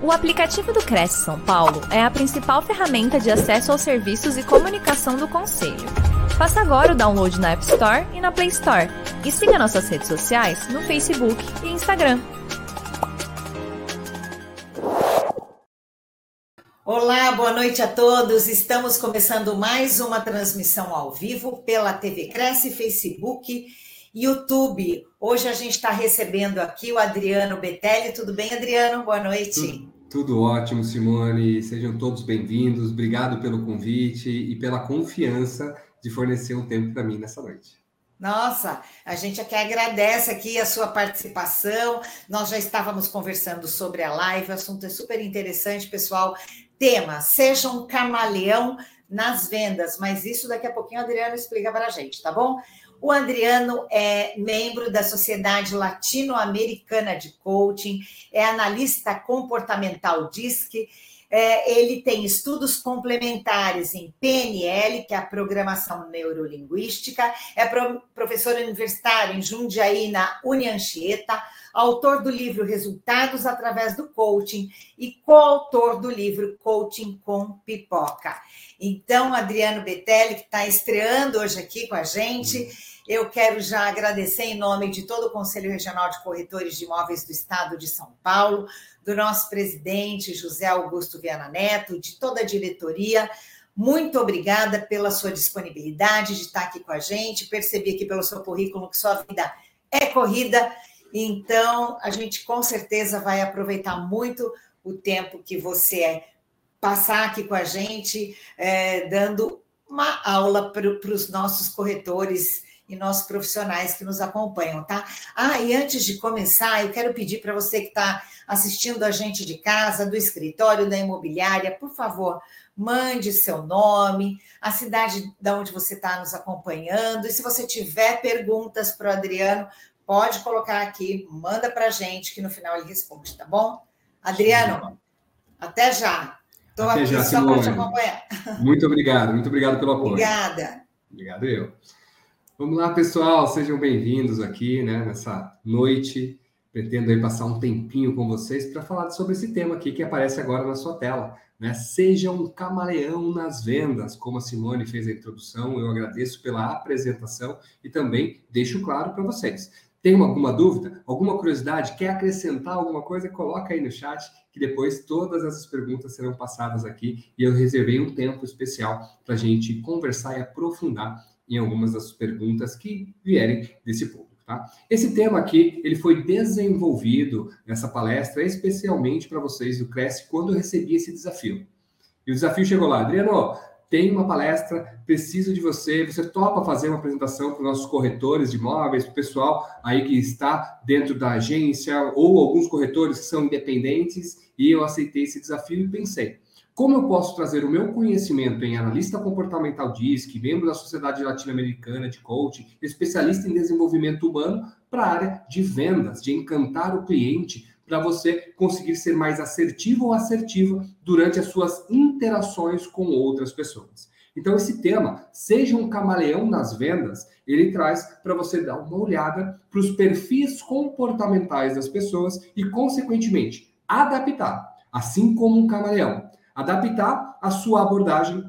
O aplicativo do Cresce São Paulo é a principal ferramenta de acesso aos serviços e comunicação do Conselho. Faça agora o download na App Store e na Play Store. E siga nossas redes sociais no Facebook e Instagram. Olá, boa noite a todos. Estamos começando mais uma transmissão ao vivo pela TV Cresce, Facebook, YouTube. Hoje a gente está recebendo aqui o Adriano Betelli. Tudo bem, Adriano? Boa noite. Tudo, tudo ótimo, Simone. Sejam todos bem-vindos. Obrigado pelo convite e pela confiança de fornecer um tempo para mim nessa noite. Nossa, a gente aqui agradece aqui a sua participação. Nós já estávamos conversando sobre a live, o assunto é super interessante, pessoal. Tema: seja um camaleão nas vendas, mas isso daqui a pouquinho o Adriano explica para a gente, tá bom? O Adriano é membro da Sociedade Latino-Americana de Coaching, é analista comportamental DISC, é, ele tem estudos complementares em PNL, que é a programação neurolinguística, é pro, professor universitário em Jundiaí, na Unianchieta, autor do livro Resultados através do Coaching e coautor do livro Coaching com Pipoca. Então, Adriano Betelli, que está estreando hoje aqui com a gente, eu quero já agradecer em nome de todo o Conselho Regional de Corretores de Imóveis do Estado de São Paulo, do nosso presidente José Augusto Viana Neto, de toda a diretoria. Muito obrigada pela sua disponibilidade de estar aqui com a gente. Percebi aqui pelo seu currículo que sua vida é corrida, então a gente com certeza vai aproveitar muito o tempo que você é passar aqui com a gente, é, dando uma aula para os nossos corretores e nossos profissionais que nos acompanham, tá? Ah, e antes de começar, eu quero pedir para você que está assistindo a gente de casa, do escritório, da imobiliária, por favor, mande seu nome, a cidade da onde você está nos acompanhando, e se você tiver perguntas para o Adriano, pode colocar aqui, manda para a gente, que no final ele responde, tá bom? Adriano, até já. Estou aqui já, só para te acompanhar. Muito obrigado, muito obrigado pelo apoio. Obrigada. Obrigado eu. Vamos lá, pessoal, sejam bem-vindos aqui, né, nessa noite. Pretendo aí passar um tempinho com vocês para falar sobre esse tema aqui que aparece agora na sua tela, né? Seja um camaleão nas vendas, como a Simone fez a introdução. Eu agradeço pela apresentação e também deixo claro para vocês. Tem alguma dúvida, alguma curiosidade, quer acrescentar alguma coisa, coloca aí no chat, que depois todas essas perguntas serão passadas aqui e eu reservei um tempo especial para a gente conversar e aprofundar em algumas das perguntas que vierem desse público. Tá? Esse tema aqui ele foi desenvolvido nessa palestra especialmente para vocês do Cresce quando eu recebi esse desafio. E o desafio chegou lá, Adriano, tem uma palestra, preciso de você, você topa fazer uma apresentação para os nossos corretores de imóveis, para o pessoal aí que está dentro da agência, ou alguns corretores que são independentes, e eu aceitei esse desafio e pensei, como eu posso trazer o meu conhecimento em analista comportamental DISC, membro da Sociedade Latino-Americana de Coaching, especialista em desenvolvimento humano, para a área de vendas, de encantar o cliente, para você conseguir ser mais assertivo ou assertiva durante as suas interações com outras pessoas. Então, esse tema, seja um camaleão nas vendas, ele traz para você dar uma olhada para os perfis comportamentais das pessoas e, consequentemente, adaptar, assim como um camaleão adaptar a sua abordagem,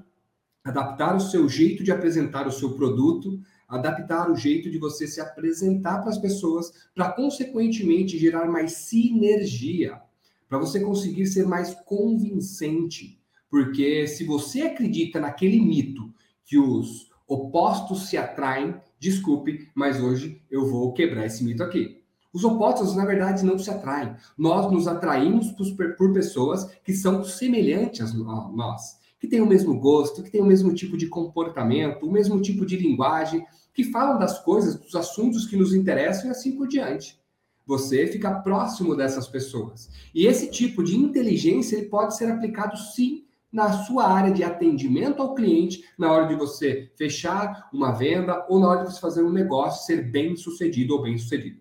adaptar o seu jeito de apresentar o seu produto, adaptar o jeito de você se apresentar para as pessoas, para consequentemente gerar mais sinergia, para você conseguir ser mais convincente. Porque se você acredita naquele mito que os opostos se atraem, desculpe, mas hoje eu vou quebrar esse mito aqui. Os opostos, na verdade, não se atraem. Nós nos atraímos por, por pessoas que são semelhantes a nós, que têm o mesmo gosto, que têm o mesmo tipo de comportamento, o mesmo tipo de linguagem, que falam das coisas, dos assuntos que nos interessam e assim por diante. Você fica próximo dessas pessoas. E esse tipo de inteligência ele pode ser aplicado sim na sua área de atendimento ao cliente, na hora de você fechar uma venda ou na hora de você fazer um negócio ser bem sucedido ou bem sucedido.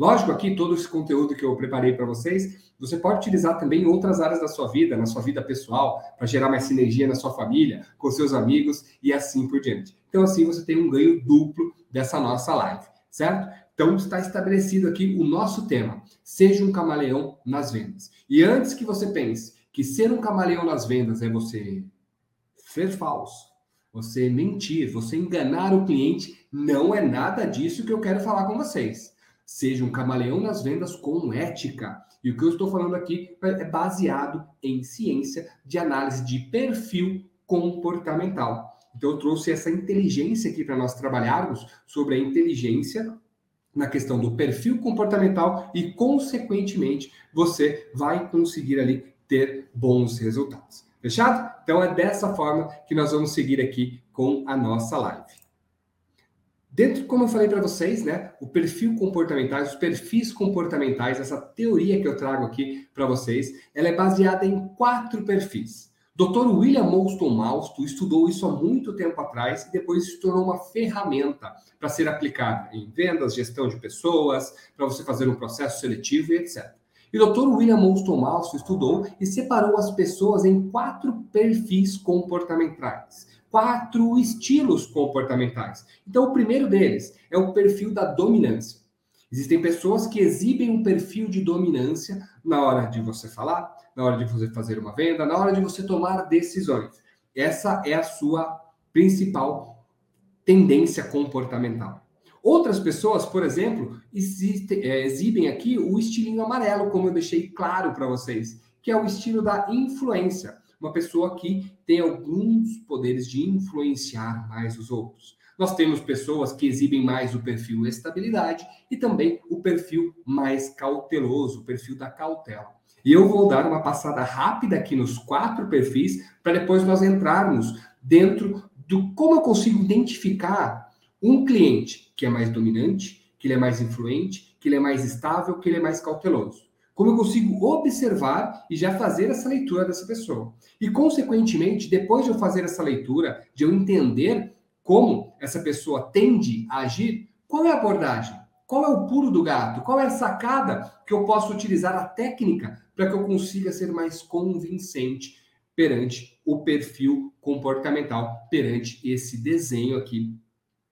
Lógico, aqui todo esse conteúdo que eu preparei para vocês, você pode utilizar também em outras áreas da sua vida, na sua vida pessoal, para gerar mais sinergia na sua família, com seus amigos e assim por diante. Então, assim, você tem um ganho duplo dessa nossa live, certo? Então está estabelecido aqui o nosso tema: seja um camaleão nas vendas. E antes que você pense que ser um camaleão nas vendas é você ser falso, você mentir, você enganar o cliente, não é nada disso que eu quero falar com vocês. Seja um camaleão nas vendas com ética. E o que eu estou falando aqui é baseado em ciência de análise de perfil comportamental. Então, eu trouxe essa inteligência aqui para nós trabalharmos sobre a inteligência na questão do perfil comportamental e, consequentemente, você vai conseguir ali ter bons resultados. Fechado? Então é dessa forma que nós vamos seguir aqui com a nossa live. Dentro, como eu falei para vocês, né, o perfil comportamental, os perfis comportamentais, essa teoria que eu trago aqui para vocês, ela é baseada em quatro perfis. Dr. William Moulton Malsto estudou isso há muito tempo atrás e depois se tornou uma ferramenta para ser aplicada em vendas, gestão de pessoas, para você fazer um processo seletivo e etc. E o Dr. William Moulton Malsto estudou e separou as pessoas em quatro perfis comportamentais, quatro estilos comportamentais. Então, o primeiro deles é o perfil da dominância. Existem pessoas que exibem um perfil de dominância na hora de você falar, na hora de você fazer uma venda, na hora de você tomar decisões. Essa é a sua principal tendência comportamental. Outras pessoas, por exemplo, existe, é, exibem aqui o estilinho amarelo, como eu deixei claro para vocês, que é o estilo da influência. Uma pessoa que tem alguns poderes de influenciar mais os outros. Nós temos pessoas que exibem mais o perfil estabilidade e também o perfil mais cauteloso, o perfil da cautela. E eu vou dar uma passada rápida aqui nos quatro perfis para depois nós entrarmos dentro do como eu consigo identificar um cliente que é mais dominante, que ele é mais influente, que ele é mais estável, que ele é mais cauteloso. Como eu consigo observar e já fazer essa leitura dessa pessoa. E, consequentemente, depois de eu fazer essa leitura, de eu entender como essa pessoa tende a agir, qual é a abordagem? Qual é o pulo do gato? Qual é a sacada que eu posso utilizar a técnica para que eu consiga ser mais convincente perante o perfil comportamental, perante esse desenho aqui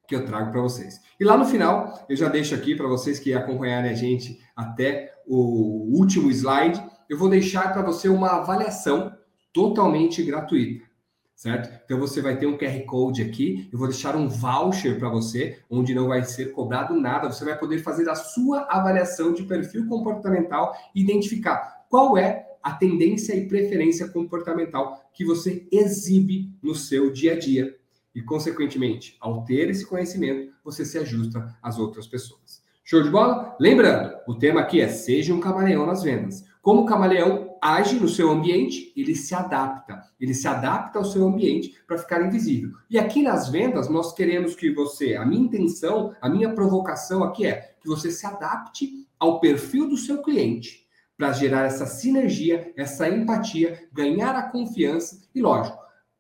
que eu trago para vocês. E lá no final, eu já deixo aqui para vocês que acompanharem a gente até o último slide, eu vou deixar para você uma avaliação totalmente gratuita, certo? Então você vai ter um QR Code aqui, eu vou deixar um voucher para você, onde não vai ser cobrado nada, você vai poder fazer a sua avaliação de perfil comportamental e identificar qual é a tendência e preferência comportamental que você exibe no seu dia a dia e, consequentemente, ao ter esse conhecimento, você se ajusta às outras pessoas. Show de bola? Lembrando, o tema aqui é seja um camaleão nas vendas. Como o camaleão age no seu ambiente, ele se adapta. Ele se adapta ao seu ambiente para ficar invisível. E aqui nas vendas, nós queremos que você, a minha intenção, a minha provocação aqui é que você se adapte ao perfil do seu cliente para gerar essa sinergia, essa empatia, ganhar a confiança e, lógico,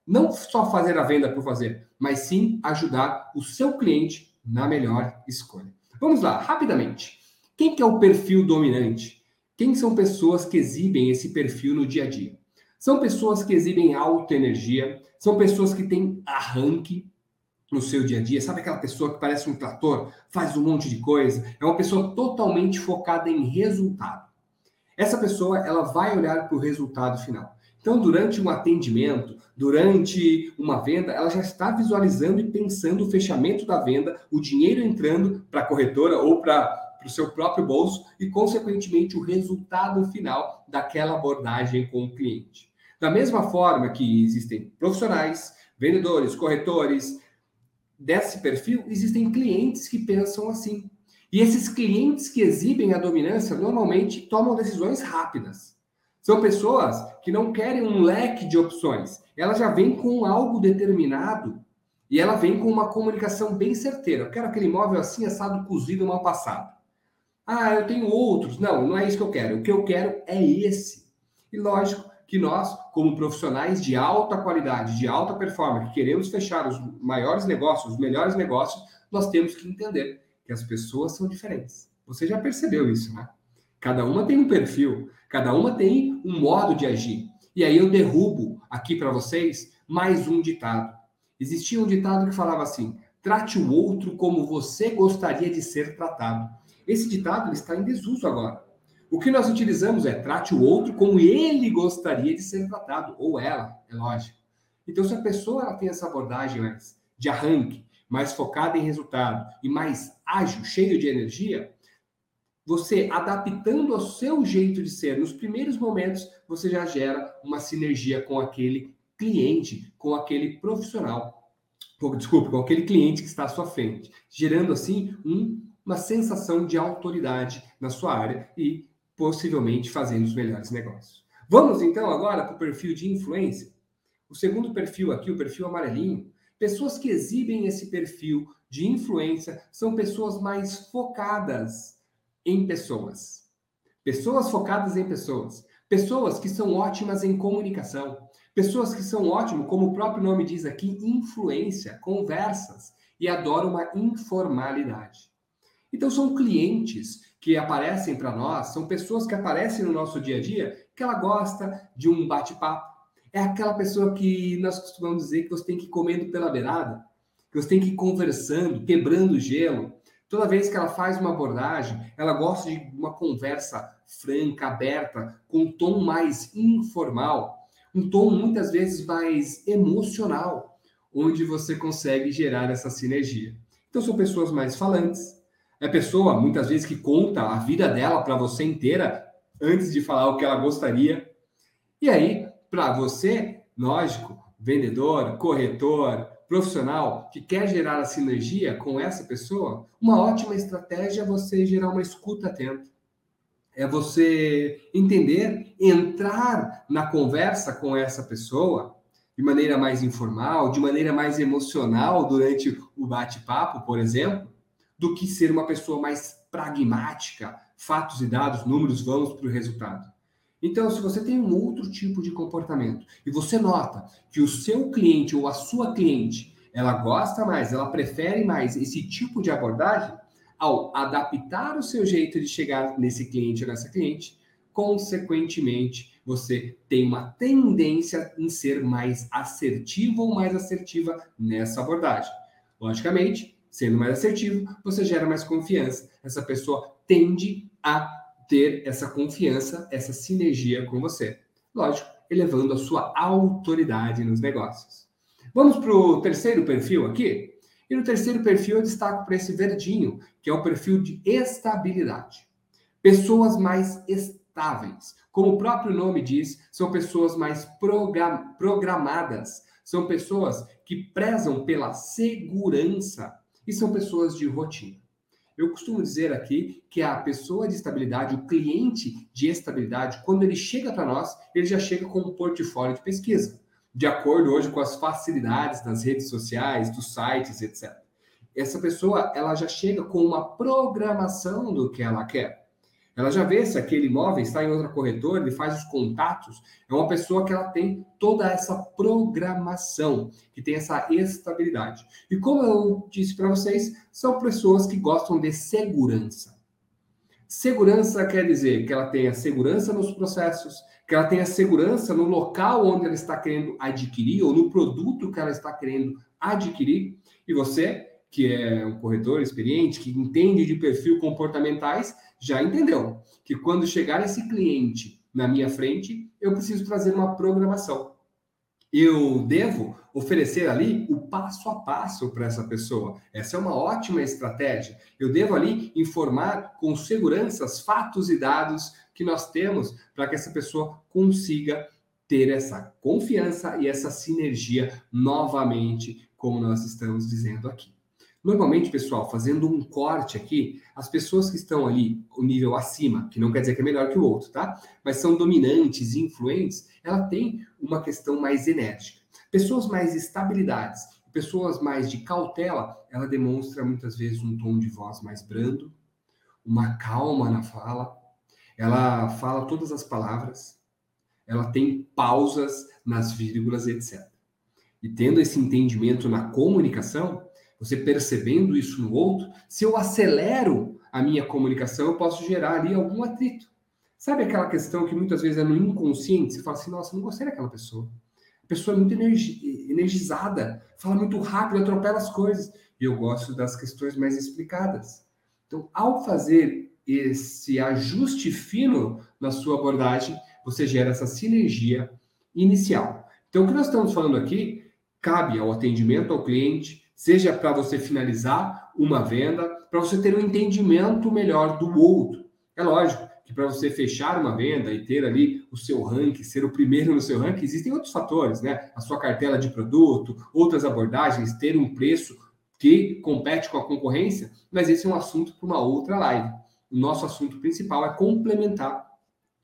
não só fazer a venda por fazer, mas sim ajudar o seu cliente na melhor escolha. Vamos lá, rapidamente. Quem que é o perfil dominante? Quem são pessoas que exibem esse perfil no dia a dia? São pessoas que exibem alta energia, são pessoas que têm arranque no seu dia a dia. Sabe aquela pessoa que parece um trator, faz um monte de coisa? É uma pessoa totalmente focada em resultado. Essa pessoa, ela vai olhar para o resultado final. Então, durante um atendimento, durante uma venda, ela já está visualizando e pensando o fechamento da venda, o dinheiro entrando para a corretora ou para o seu próprio bolso e, consequentemente, o resultado final daquela abordagem com o cliente. Da mesma forma que existem profissionais, vendedores, corretores, desse perfil, existem clientes que pensam assim. E esses clientes que exibem a dominância normalmente tomam decisões rápidas. São pessoas que não querem um leque de opções. Ela já vem com algo determinado e ela vem com uma comunicação bem certeira. Eu quero aquele imóvel assim, assado, cozido, mal passado. Ah, eu tenho outros. Não, não é isso que eu quero. O que eu quero é esse. E lógico que nós, como profissionais de alta qualidade, de alta performance, que queremos fechar os maiores negócios, os melhores negócios, nós temos que entender que as pessoas são diferentes. Você já percebeu isso, né? Cada uma tem um perfil, cada uma tem um modo de agir. E aí eu derrubo aqui para vocês mais um ditado. Existia um ditado que falava assim: trate o outro como você gostaria de ser tratado. Esse ditado está em desuso agora. O que nós utilizamos é trate o outro como ele gostaria de ser tratado, ou ela, é lógico. Então, se a pessoa ela tem essa abordagem mais de arranque, mais focada em resultado e mais ágil, cheio de energia, você adaptando ao seu jeito de ser nos primeiros momentos, você já gera uma sinergia com aquele cliente, com aquele profissional, desculpe, com aquele cliente que está à sua frente, gerando assim um, uma sensação de autoridade na sua área e possivelmente fazendo os melhores negócios. Vamos então agora para o perfil de influência. O segundo perfil aqui, o perfil amarelinho, pessoas que exibem esse perfil de influência são pessoas mais focadas em pessoas. Pessoas focadas em pessoas. Pessoas que são ótimas em comunicação. Pessoas que são ótimas, como o próprio nome diz aqui, influência, conversas e adoram uma informalidade. Então são clientes que aparecem para nós, são pessoas que aparecem no nosso dia a dia, que ela gosta de um bate-papo. É aquela pessoa que nós costumamos dizer que você tem que ir comendo pela beirada, que você tem que ir conversando, quebrando gelo. Toda vez que ela faz uma abordagem, ela gosta de uma conversa franca, aberta, com um tom mais informal, um tom muitas vezes mais emocional, onde você consegue gerar essa sinergia. Então são pessoas mais falantes, é pessoa, muitas vezes, que conta a vida dela para você inteira antes de falar o que ela gostaria. E aí, para você, lógico, vendedor, corretor, profissional que quer gerar a sinergia com essa pessoa, uma ótima estratégia é você gerar uma escuta atenta. É você entender, entrar na conversa com essa pessoa de maneira mais informal, de maneira mais emocional durante o bate-papo, por exemplo, do que ser uma pessoa mais pragmática, fatos e dados, números, vamos para o resultado. Então, se você tem um outro tipo de comportamento e você nota que o seu cliente ou a sua cliente ela gosta mais, ela prefere mais esse tipo de abordagem, ao adaptar o seu jeito de chegar nesse cliente ou nessa cliente, consequentemente, você tem uma tendência em ser mais assertivo ou mais assertiva nessa abordagem. Logicamente, Sendo mais assertivo, você gera mais confiança. Essa pessoa tende a ter essa confiança, essa sinergia com você. Lógico, elevando a sua autoridade nos negócios. Vamos para o terceiro perfil aqui? E no terceiro perfil eu destaco para esse verdinho, que é o perfil de estabilidade. Pessoas mais estáveis. Como o próprio nome diz, são pessoas mais programadas. São pessoas que prezam pela segurança e são pessoas de rotina. Eu costumo dizer aqui que a pessoa de estabilidade, o cliente de estabilidade, quando ele chega para nós, ele já chega com um portfólio de pesquisa, de acordo hoje com as facilidades das redes sociais, dos sites, etc. Essa pessoa, ela já chega com uma programação do que ela quer. Ela já vê se aquele imóvel está em outra corretora, ele faz os contatos. É uma pessoa que ela tem toda essa programação, que tem essa estabilidade. E como eu disse para vocês, são pessoas que gostam de segurança. Segurança quer dizer que ela tenha segurança nos processos, que ela tenha segurança no local onde ela está querendo adquirir ou no produto que ela está querendo adquirir. E você, que é um corretor experiente, que entende de perfil comportamentais, já entendeu que quando chegar esse cliente na minha frente, eu preciso trazer uma programação. Eu devo oferecer ali o passo a passo para essa pessoa. Essa é uma ótima estratégia. Eu devo ali informar com segurança os fatos e dados que nós temos para que essa pessoa consiga ter essa confiança e essa sinergia novamente, como nós estamos dizendo aqui. Normalmente, pessoal, fazendo um corte aqui, as pessoas que estão ali o nível acima, que não quer dizer que é melhor que o outro, tá? Mas são dominantes e influentes, ela tem uma questão mais enérgica. Pessoas mais estabilidades, pessoas mais de cautela, ela demonstra muitas vezes um tom de voz mais brando, uma calma na fala, ela fala todas as palavras, ela tem pausas nas vírgulas, etc. E tendo esse entendimento na comunicação, você percebendo isso no outro, se eu acelero a minha comunicação, eu posso gerar ali algum atrito. Sabe aquela questão que muitas vezes é no inconsciente? Você fala assim, nossa, não gostei daquela pessoa. A pessoa é muito energi energizada, fala muito rápido, atropela as coisas. E eu gosto das questões mais explicadas. Então, ao fazer esse ajuste fino na sua abordagem, você gera essa sinergia inicial. Então, o que nós estamos falando aqui cabe ao atendimento ao cliente, seja para você finalizar uma venda, para você ter um entendimento melhor do outro. É lógico que para você fechar uma venda e ter ali o seu ranking, ser o primeiro no seu ranking, existem outros fatores, né? A sua cartela de produto, outras abordagens, ter um preço que compete com a concorrência, mas esse é um assunto para uma outra live. O nosso assunto principal é complementar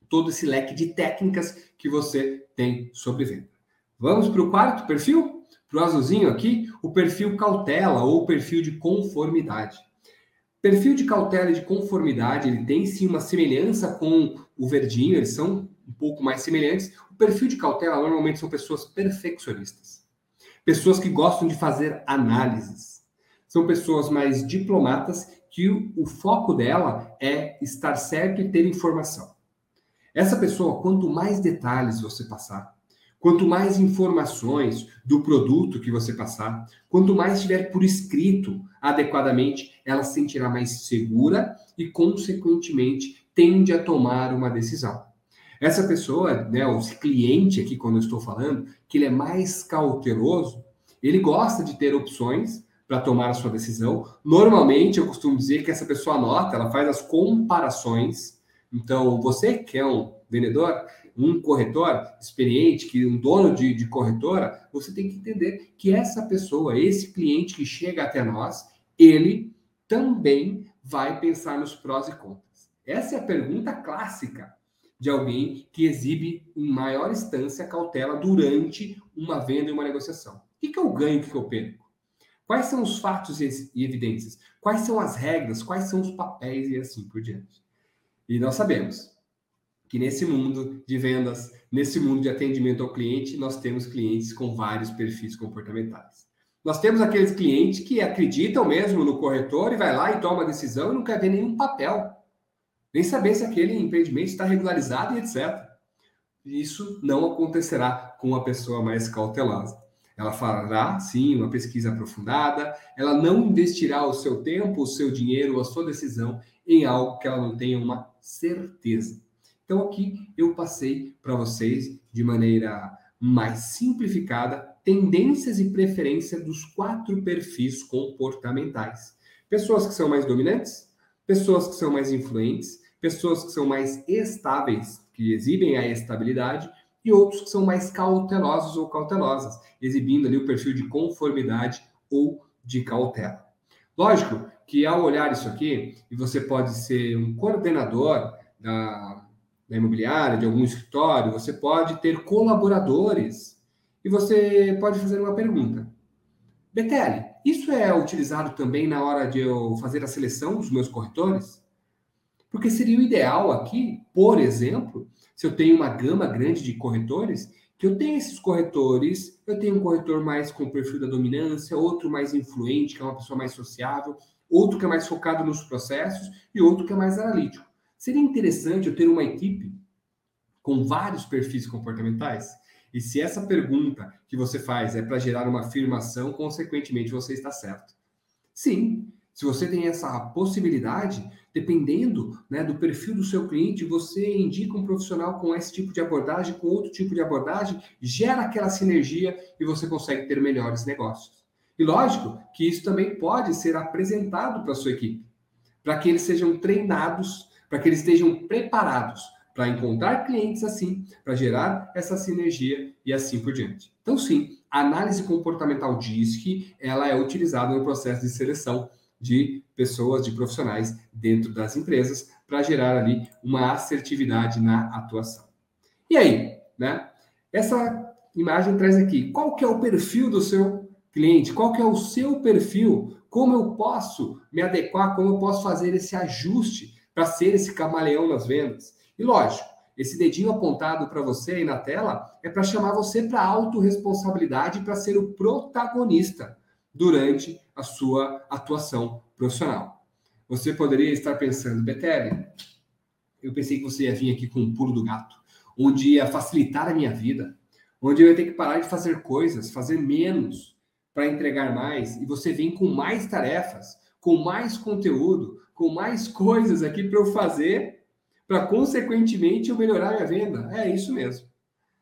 todo esse leque de técnicas que você tem sobre venda. Vamos para o quarto perfil? Para o azulzinho aqui, o perfil cautela ou perfil de conformidade. Perfil de cautela e de conformidade, ele tem sim uma semelhança com o verdinho, eles são um pouco mais semelhantes. O perfil de cautela normalmente são pessoas perfeccionistas. Pessoas que gostam de fazer análises. São pessoas mais diplomatas que o, o foco dela é estar certo e ter informação. Essa pessoa, quanto mais detalhes você passar, Quanto mais informações do produto que você passar, quanto mais estiver por escrito adequadamente, ela se sentirá mais segura e, consequentemente, tende a tomar uma decisão. Essa pessoa, né, o cliente aqui, quando eu estou falando, que ele é mais cauteloso, ele gosta de ter opções para tomar a sua decisão. Normalmente, eu costumo dizer que essa pessoa anota, ela faz as comparações. Então, você que é um vendedor, um corretor experiente, que um dono de, de corretora, você tem que entender que essa pessoa, esse cliente que chega até nós, ele também vai pensar nos prós e contras. Essa é a pergunta clássica de alguém que exibe em maior instância cautela durante uma venda e uma negociação. O que, eu ganho o que eu perco? Quais são os fatos e evidências? Quais são as regras? Quais são os papéis e assim por diante? E nós sabemos que nesse mundo de vendas, nesse mundo de atendimento ao cliente, nós temos clientes com vários perfis comportamentais. Nós temos aqueles clientes que acreditam mesmo no corretor e vai lá e toma a decisão e não quer ver nenhum papel, nem saber se aquele empreendimento está regularizado e etc. Isso não acontecerá com uma pessoa mais cautelosa. Ela fará, sim, uma pesquisa aprofundada, ela não investirá o seu tempo, o seu dinheiro, a sua decisão em algo que ela não tenha uma certeza. Então, aqui eu passei para vocês, de maneira mais simplificada, tendências e preferência dos quatro perfis comportamentais. Pessoas que são mais dominantes, pessoas que são mais influentes, pessoas que são mais estáveis, que exibem a estabilidade, e outros que são mais cautelosos ou cautelosas, exibindo ali o perfil de conformidade ou de cautela. Lógico que ao olhar isso aqui, e você pode ser um coordenador da da imobiliária, de algum escritório, você pode ter colaboradores e você pode fazer uma pergunta. Betelli, isso é utilizado também na hora de eu fazer a seleção dos meus corretores? Porque seria o ideal aqui, por exemplo, se eu tenho uma gama grande de corretores, que eu tenha esses corretores, eu tenho um corretor mais com perfil da dominância, outro mais influente, que é uma pessoa mais sociável, outro que é mais focado nos processos e outro que é mais analítico. Seria interessante eu ter uma equipe com vários perfis comportamentais? E se essa pergunta que você faz é para gerar uma afirmação, consequentemente você está certo. Sim, se você tem essa possibilidade, dependendo né, do perfil do seu cliente, você indica um profissional com esse tipo de abordagem, com outro tipo de abordagem, gera aquela sinergia e você consegue ter melhores negócios. E lógico que isso também pode ser apresentado para a sua equipe, para que eles sejam treinados para que eles estejam preparados para encontrar clientes assim, para gerar essa sinergia e assim por diante. Então, sim, a análise comportamental diz que ela é utilizada no processo de seleção de pessoas, de profissionais dentro das empresas para gerar ali uma assertividade na atuação. E aí, né? Essa imagem traz aqui qual que é o perfil do seu cliente, qual que é o seu perfil, como eu posso me adequar, como eu posso fazer esse ajuste para ser esse camaleão nas vendas. E lógico, esse dedinho apontado para você aí na tela é para chamar você para autorresponsabilidade para ser o protagonista durante a sua atuação profissional. Você poderia estar pensando, Betelli, eu pensei que você ia vir aqui com um pulo do gato, onde ia facilitar a minha vida, onde eu ia ter que parar de fazer coisas, fazer menos para entregar mais, e você vem com mais tarefas, com mais conteúdo, com mais coisas aqui para eu fazer, para consequentemente eu melhorar minha venda. É isso mesmo.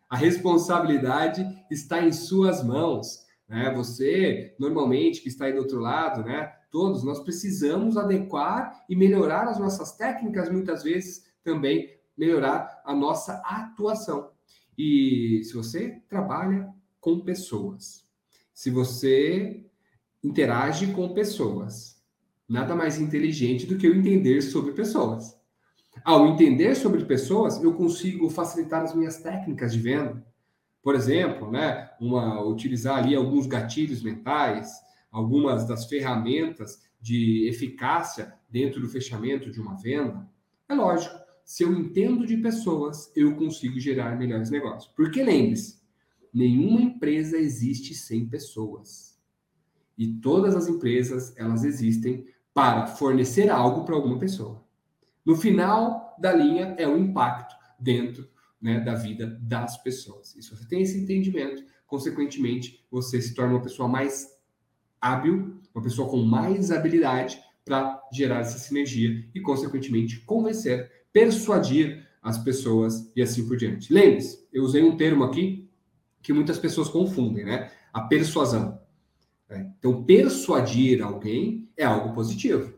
A responsabilidade está em suas mãos. Né? Você, normalmente, que está aí do outro lado, né? Todos nós precisamos adequar e melhorar as nossas técnicas, muitas vezes também melhorar a nossa atuação. E se você trabalha com pessoas, se você interage com pessoas, nada mais inteligente do que eu entender sobre pessoas. Ao entender sobre pessoas, eu consigo facilitar as minhas técnicas de venda. Por exemplo, né, uma, utilizar ali alguns gatilhos mentais, algumas das ferramentas de eficácia dentro do fechamento de uma venda. É lógico, se eu entendo de pessoas, eu consigo gerar melhores negócios. Porque lembre-se, nenhuma empresa existe sem pessoas. E todas as empresas, elas existem para fornecer algo para alguma pessoa. No final da linha é o impacto dentro né, da vida das pessoas. E se você tem esse entendimento, consequentemente, você se torna uma pessoa mais hábil, uma pessoa com mais habilidade para gerar essa sinergia e, consequentemente, convencer, persuadir as pessoas e assim por diante. Lembre-se, eu usei um termo aqui que muitas pessoas confundem, né? A persuasão. Então, persuadir alguém é algo positivo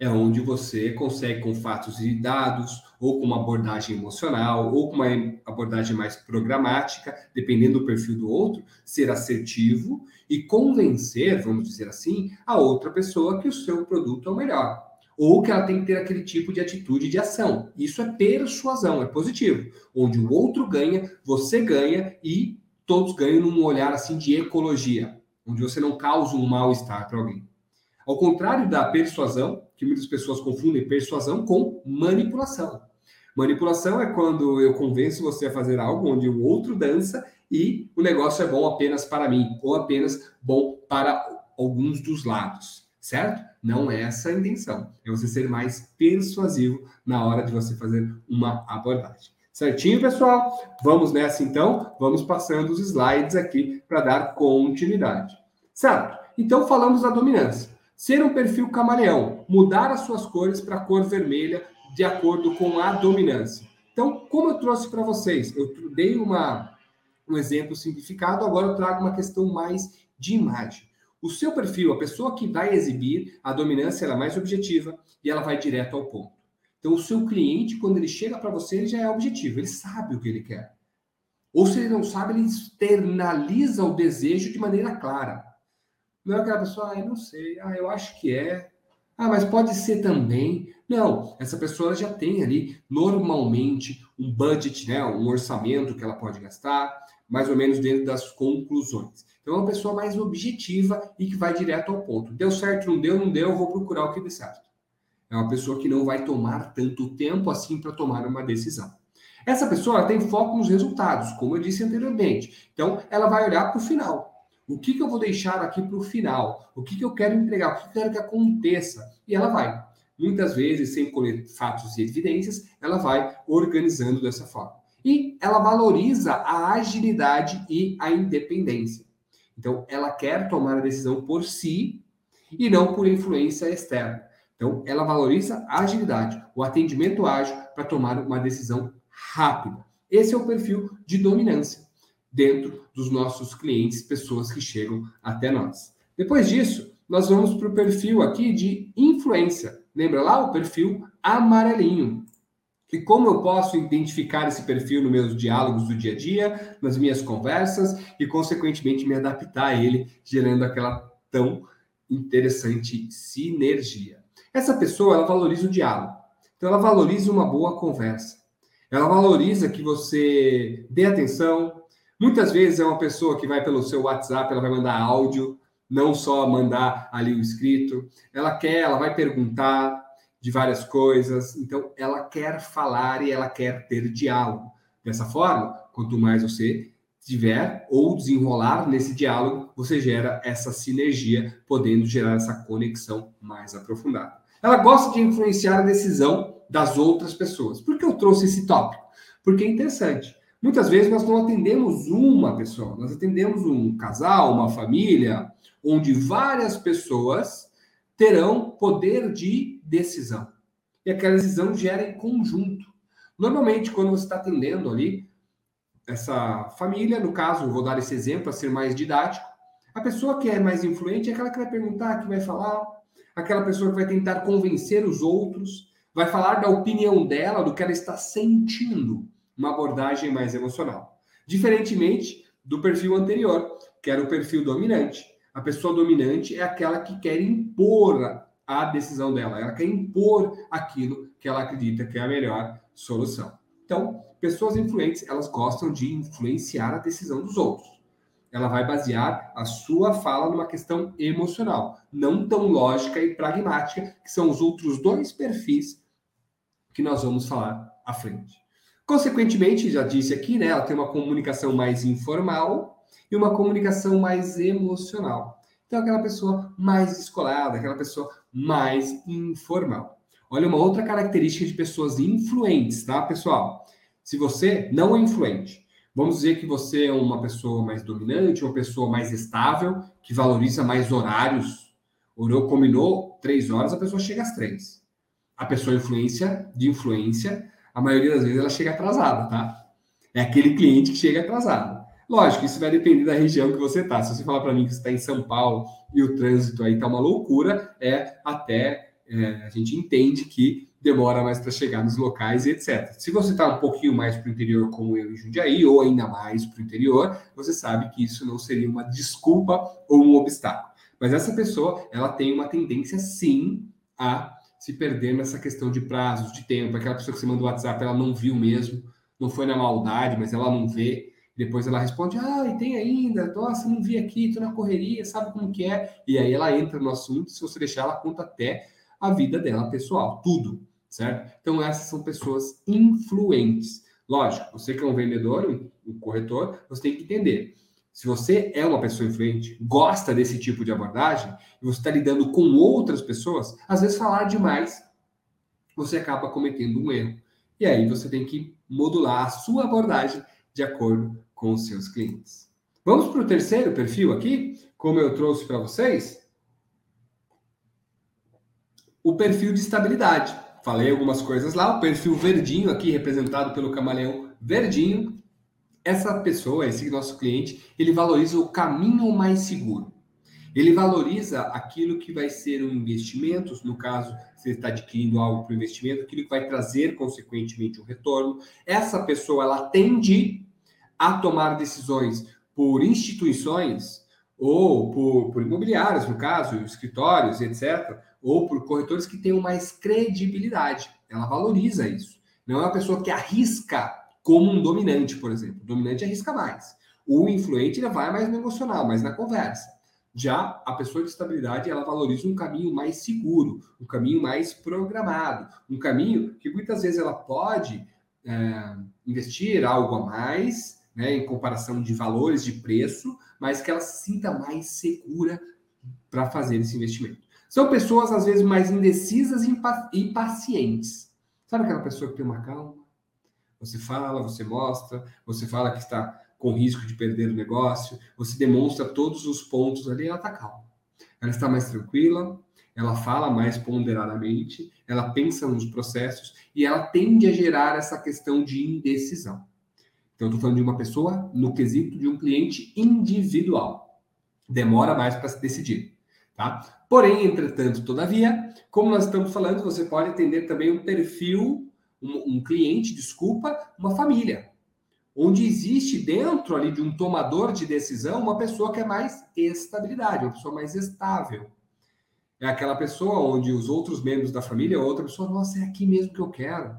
é onde você consegue, com fatos e dados, ou com uma abordagem emocional, ou com uma abordagem mais programática, dependendo do perfil do outro, ser assertivo e convencer, vamos dizer assim, a outra pessoa que o seu produto é o melhor. Ou que ela tem que ter aquele tipo de atitude de ação. Isso é persuasão, é positivo. Onde o outro ganha, você ganha e todos ganham num olhar assim de ecologia, onde você não causa um mal-estar para alguém. Ao contrário da persuasão, que muitas pessoas confundem persuasão com manipulação. Manipulação é quando eu convenço você a fazer algo onde o outro dança e o negócio é bom apenas para mim ou apenas bom para alguns dos lados, certo? Não é essa a intenção. É você ser mais persuasivo na hora de você fazer uma abordagem. Certinho, pessoal? Vamos nessa então. Vamos passando os slides aqui para dar continuidade. Certo? Então falamos da dominância. Ser um perfil camaleão, mudar as suas cores para a cor vermelha de acordo com a dominância. Então, como eu trouxe para vocês, eu dei uma, um exemplo simplificado, agora eu trago uma questão mais de imagem. O seu perfil, a pessoa que vai exibir, a dominância ela é mais objetiva e ela vai direto ao ponto. Então, o seu cliente, quando ele chega para você, ele já é objetivo, ele sabe o que ele quer. Ou se ele não sabe, ele externaliza o desejo de maneira clara. Não é aquela pessoa, ah, eu não sei, ah, eu acho que é. Ah, mas pode ser também. Não, essa pessoa já tem ali normalmente um budget, né, um orçamento que ela pode gastar, mais ou menos dentro das conclusões. Então é uma pessoa mais objetiva e que vai direto ao ponto. Deu certo, não deu, não deu, eu vou procurar o que deu certo. É uma pessoa que não vai tomar tanto tempo assim para tomar uma decisão. Essa pessoa tem foco nos resultados, como eu disse anteriormente. Então, ela vai olhar para o final. O que, que eu vou deixar aqui para o final? O que, que eu quero entregar? O que, eu quero que aconteça? E ela vai. Muitas vezes, sem colher fatos e evidências, ela vai organizando dessa forma. E ela valoriza a agilidade e a independência. Então, ela quer tomar a decisão por si e não por influência externa. Então, ela valoriza a agilidade, o atendimento ágil para tomar uma decisão rápida. Esse é o perfil de dominância dentro dos nossos clientes, pessoas que chegam até nós. Depois disso, nós vamos para o perfil aqui de influência. Lembra lá o perfil amarelinho? E como eu posso identificar esse perfil nos meus diálogos do dia a dia, nas minhas conversas e, consequentemente, me adaptar a ele, gerando aquela tão interessante sinergia. Essa pessoa, ela valoriza o diálogo. Então, ela valoriza uma boa conversa. Ela valoriza que você dê atenção, Muitas vezes é uma pessoa que vai pelo seu WhatsApp, ela vai mandar áudio, não só mandar ali o escrito. Ela quer, ela vai perguntar de várias coisas. Então, ela quer falar e ela quer ter diálogo. Dessa forma, quanto mais você tiver ou desenrolar nesse diálogo, você gera essa sinergia, podendo gerar essa conexão mais aprofundada. Ela gosta de influenciar a decisão das outras pessoas. Por que eu trouxe esse tópico? Porque é interessante. Muitas vezes nós não atendemos uma pessoa, nós atendemos um casal, uma família, onde várias pessoas terão poder de decisão. E aquela decisão gera em conjunto. Normalmente, quando você está atendendo ali essa família, no caso, vou dar esse exemplo para ser mais didático, a pessoa que é mais influente é aquela que vai perguntar, que vai falar, aquela pessoa que vai tentar convencer os outros, vai falar da opinião dela, do que ela está sentindo, uma abordagem mais emocional. Diferentemente do perfil anterior, que era o perfil dominante. A pessoa dominante é aquela que quer impor a decisão dela, ela quer impor aquilo que ela acredita que é a melhor solução. Então, pessoas influentes, elas gostam de influenciar a decisão dos outros ela vai basear a sua fala numa questão emocional, não tão lógica e pragmática, que são os outros dois perfis que nós vamos falar à frente. Consequentemente, já disse aqui, né, ela tem uma comunicação mais informal e uma comunicação mais emocional. Então, aquela pessoa mais descolada, aquela pessoa mais informal. Olha, uma outra característica de pessoas influentes, tá, pessoal? Se você não é influente, Vamos dizer que você é uma pessoa mais dominante, uma pessoa mais estável, que valoriza mais horários. Orou combinou três horas, a pessoa chega às três. A pessoa influência, de influência, a maioria das vezes ela chega atrasada, tá? É aquele cliente que chega atrasado. Lógico, isso vai depender da região que você está. Se você falar para mim que você está em São Paulo e o trânsito aí está uma loucura, é até é, a gente entende que demora mais para chegar nos locais e etc. Se você está um pouquinho mais para o interior, como eu em Jundiaí, ou ainda mais para o interior, você sabe que isso não seria uma desculpa ou um obstáculo. Mas essa pessoa, ela tem uma tendência, sim, a se perder nessa questão de prazos, de tempo. Aquela pessoa que você manda o WhatsApp, ela não viu mesmo, não foi na maldade, mas ela não vê. Depois ela responde, ah, e tem ainda, nossa, não vi aqui, tô na correria, sabe como que é? E aí ela entra no assunto, se você deixar, ela conta até a vida dela pessoal, tudo certo? Então, essas são pessoas influentes. Lógico, você que é um vendedor, um, corretor, você tem que entender. Se você é uma pessoa influente, gosta desse tipo de abordagem, e você está lidando com outras pessoas, às vezes falar demais, você acaba cometendo um erro. E aí você tem que modular a sua abordagem de acordo com os seus clientes. Vamos para o terceiro perfil aqui, como eu trouxe para vocês. O perfil de estabilidade falei algumas coisas lá, o perfil verdinho aqui, representado pelo camaleão verdinho. Essa pessoa, esse nosso cliente, ele valoriza o caminho mais seguro. Ele valoriza aquilo que vai ser um investimento, no caso, você está adquirindo algo para o investimento, aquilo que vai trazer, consequentemente, um retorno. Essa pessoa, ela tende a tomar decisões por instituições ou por, por imobiliários, no caso, escritórios, etc., ou por corretores que tenham mais credibilidade. Ela valoriza isso. Não é uma pessoa que arrisca como um dominante, por exemplo. O dominante arrisca mais. O influente ele vai mais no emocional, mais na conversa. Já a pessoa de estabilidade, ela valoriza um caminho mais seguro, um caminho mais programado, um caminho que muitas vezes ela pode é, investir algo a mais, né, em comparação de valores de preço, mas que ela se sinta mais segura para fazer esse investimento. São pessoas, às vezes, mais indecisas e impacientes. Sabe aquela pessoa que tem uma calma? Você fala, você mostra, você fala que está com risco de perder o negócio, você demonstra todos os pontos ali, ela está calma. Ela está mais tranquila, ela fala mais ponderadamente, ela pensa nos processos e ela tende a gerar essa questão de indecisão. Então, estou falando de uma pessoa no quesito de um cliente individual. Demora mais para se decidir. Tá? Porém, entretanto, todavia, como nós estamos falando, você pode atender também um perfil, um, um cliente, desculpa, uma família, onde existe dentro ali de um tomador de decisão uma pessoa que é mais estabilidade, uma pessoa mais estável. É aquela pessoa onde os outros membros da família, outra pessoa, nossa, é aqui mesmo que eu quero.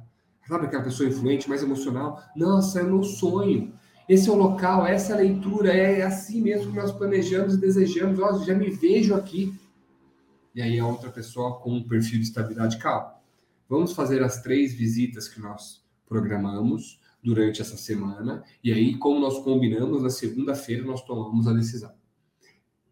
Sabe aquela pessoa influente, mais emocional? Nossa, é meu sonho. Esse é o local, essa é a leitura, é assim mesmo que nós planejamos e desejamos. Ó, já me vejo aqui. E aí a outra pessoa com um perfil de estabilidade calma. Vamos fazer as três visitas que nós programamos durante essa semana. E aí, como nós combinamos, na segunda-feira nós tomamos a decisão.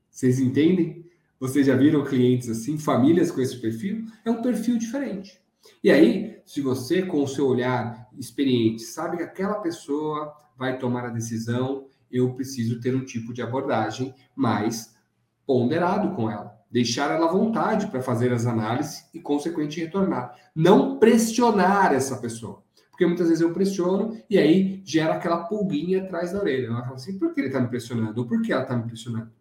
Vocês entendem? Vocês já viram clientes assim, famílias com esse perfil? É um perfil diferente. E aí, se você, com o seu olhar experiente, sabe que aquela pessoa vai tomar a decisão, eu preciso ter um tipo de abordagem mais ponderado com ela. Deixar ela à vontade para fazer as análises e, consequentemente, retornar. Não pressionar essa pessoa. Porque muitas vezes eu pressiono e aí gera aquela pulguinha atrás da orelha. Ela fala assim: por que ele está me pressionando? Ou por que ela está me pressionando?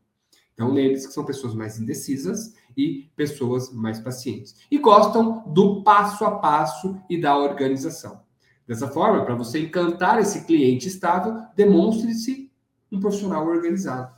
Então, lembre-se que são pessoas mais indecisas e pessoas mais pacientes. E gostam do passo a passo e da organização. Dessa forma, para você encantar esse cliente estável, demonstre-se um profissional organizado.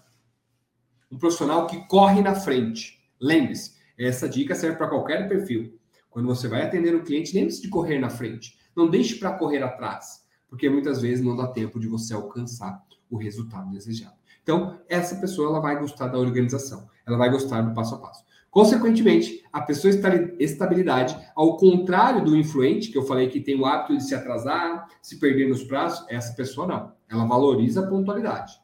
Um profissional que corre na frente. Lembre-se, essa dica serve para qualquer perfil. Quando você vai atender um cliente, lembre-se de correr na frente. Não deixe para correr atrás, porque muitas vezes não dá tempo de você alcançar o resultado desejado. Então, essa pessoa ela vai gostar da organização, ela vai gostar do passo a passo. Consequentemente, a pessoa está estabilidade, ao contrário do influente, que eu falei que tem o hábito de se atrasar, se perder nos prazos, essa pessoa não. Ela valoriza a pontualidade.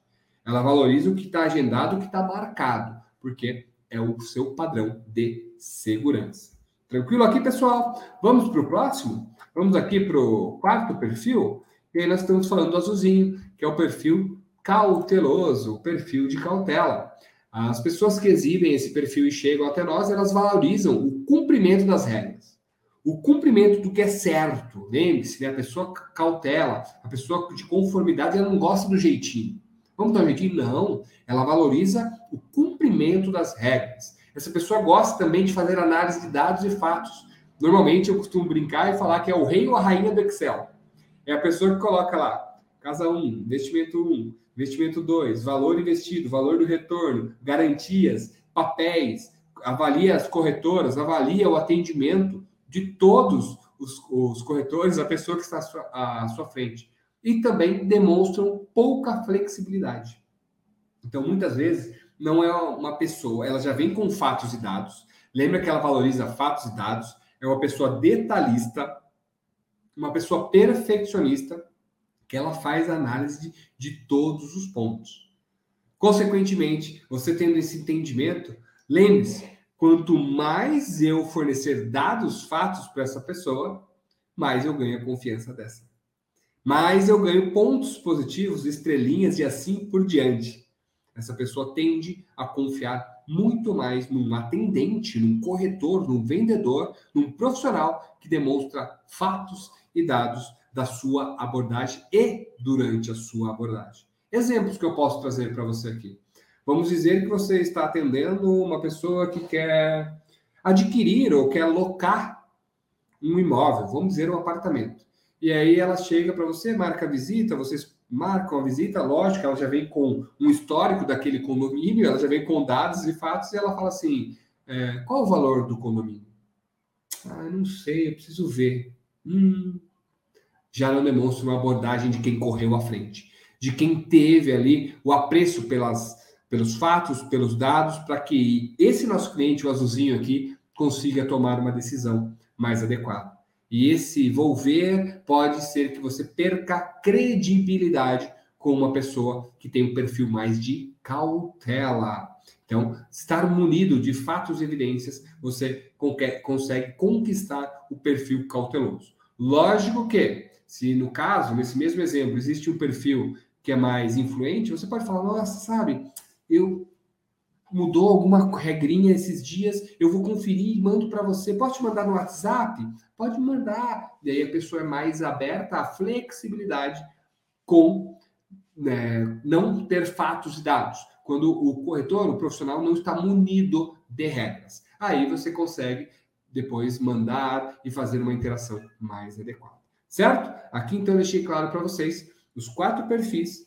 Ela valoriza o que está agendado, o que está marcado, porque é o seu padrão de segurança. Tranquilo aqui, pessoal? Vamos para o próximo? Vamos aqui para o quarto perfil? E aí nós estamos falando do azulzinho, que é o perfil cauteloso, o perfil de cautela. As pessoas que exibem esse perfil e chegam até nós, elas valorizam o cumprimento das regras. O cumprimento do que é certo. Lembre-se, né? a pessoa cautela, a pessoa de conformidade, ela não gosta do jeitinho. Vamos um jeitinho? Não. Ela valoriza o cumprimento das regras. Essa pessoa gosta também de fazer análise de dados e fatos. Normalmente eu costumo brincar e falar que é o rei ou a rainha do Excel. É a pessoa que coloca lá, casa 1, investimento 1, investimento 2, valor investido, valor do retorno, garantias, papéis, avalia as corretoras, avalia o atendimento de todos os, os corretores, a pessoa que está à sua, à sua frente. E também demonstram pouca flexibilidade. Então, muitas vezes, não é uma pessoa, ela já vem com fatos e dados. Lembra que ela valoriza fatos e dados, é uma pessoa detalhista, uma pessoa perfeccionista que ela faz análise de, de todos os pontos. Consequentemente, você tendo esse entendimento, lembre-se, quanto mais eu fornecer dados, fatos para essa pessoa, mais eu ganho a confiança dessa. Mais eu ganho pontos positivos, estrelinhas e assim por diante. Essa pessoa tende a confiar muito mais num atendente, num corretor, num vendedor, num profissional que demonstra fatos e dados da sua abordagem e durante a sua abordagem. Exemplos que eu posso trazer para você aqui. Vamos dizer que você está atendendo uma pessoa que quer adquirir ou quer locar um imóvel, vamos dizer um apartamento. E aí ela chega para você, marca a visita, vocês marcam a visita, lógico, ela já vem com um histórico daquele condomínio, ela já vem com dados e fatos, e ela fala assim: é, qual o valor do condomínio? Ah, não sei, eu preciso ver. Hum, já não demonstra uma abordagem de quem correu à frente, de quem teve ali o apreço pelas, pelos fatos, pelos dados, para que esse nosso cliente, o azulzinho aqui, consiga tomar uma decisão mais adequada. E esse volver pode ser que você perca credibilidade com uma pessoa que tem um perfil mais de cautela. Então, estar munido de fatos e evidências, você consegue conquistar o perfil cauteloso. Lógico que se no caso, nesse mesmo exemplo, existe um perfil que é mais influente, você pode falar, nossa, sabe, eu mudou alguma regrinha esses dias, eu vou conferir e mando para você. Te mandar no WhatsApp? Pode mandar. E aí a pessoa é mais aberta à flexibilidade com né, não ter fatos e dados. Quando o corretor, o profissional, não está munido de regras. Aí você consegue depois mandar e fazer uma interação mais adequada. Certo? Aqui então deixei claro para vocês os quatro perfis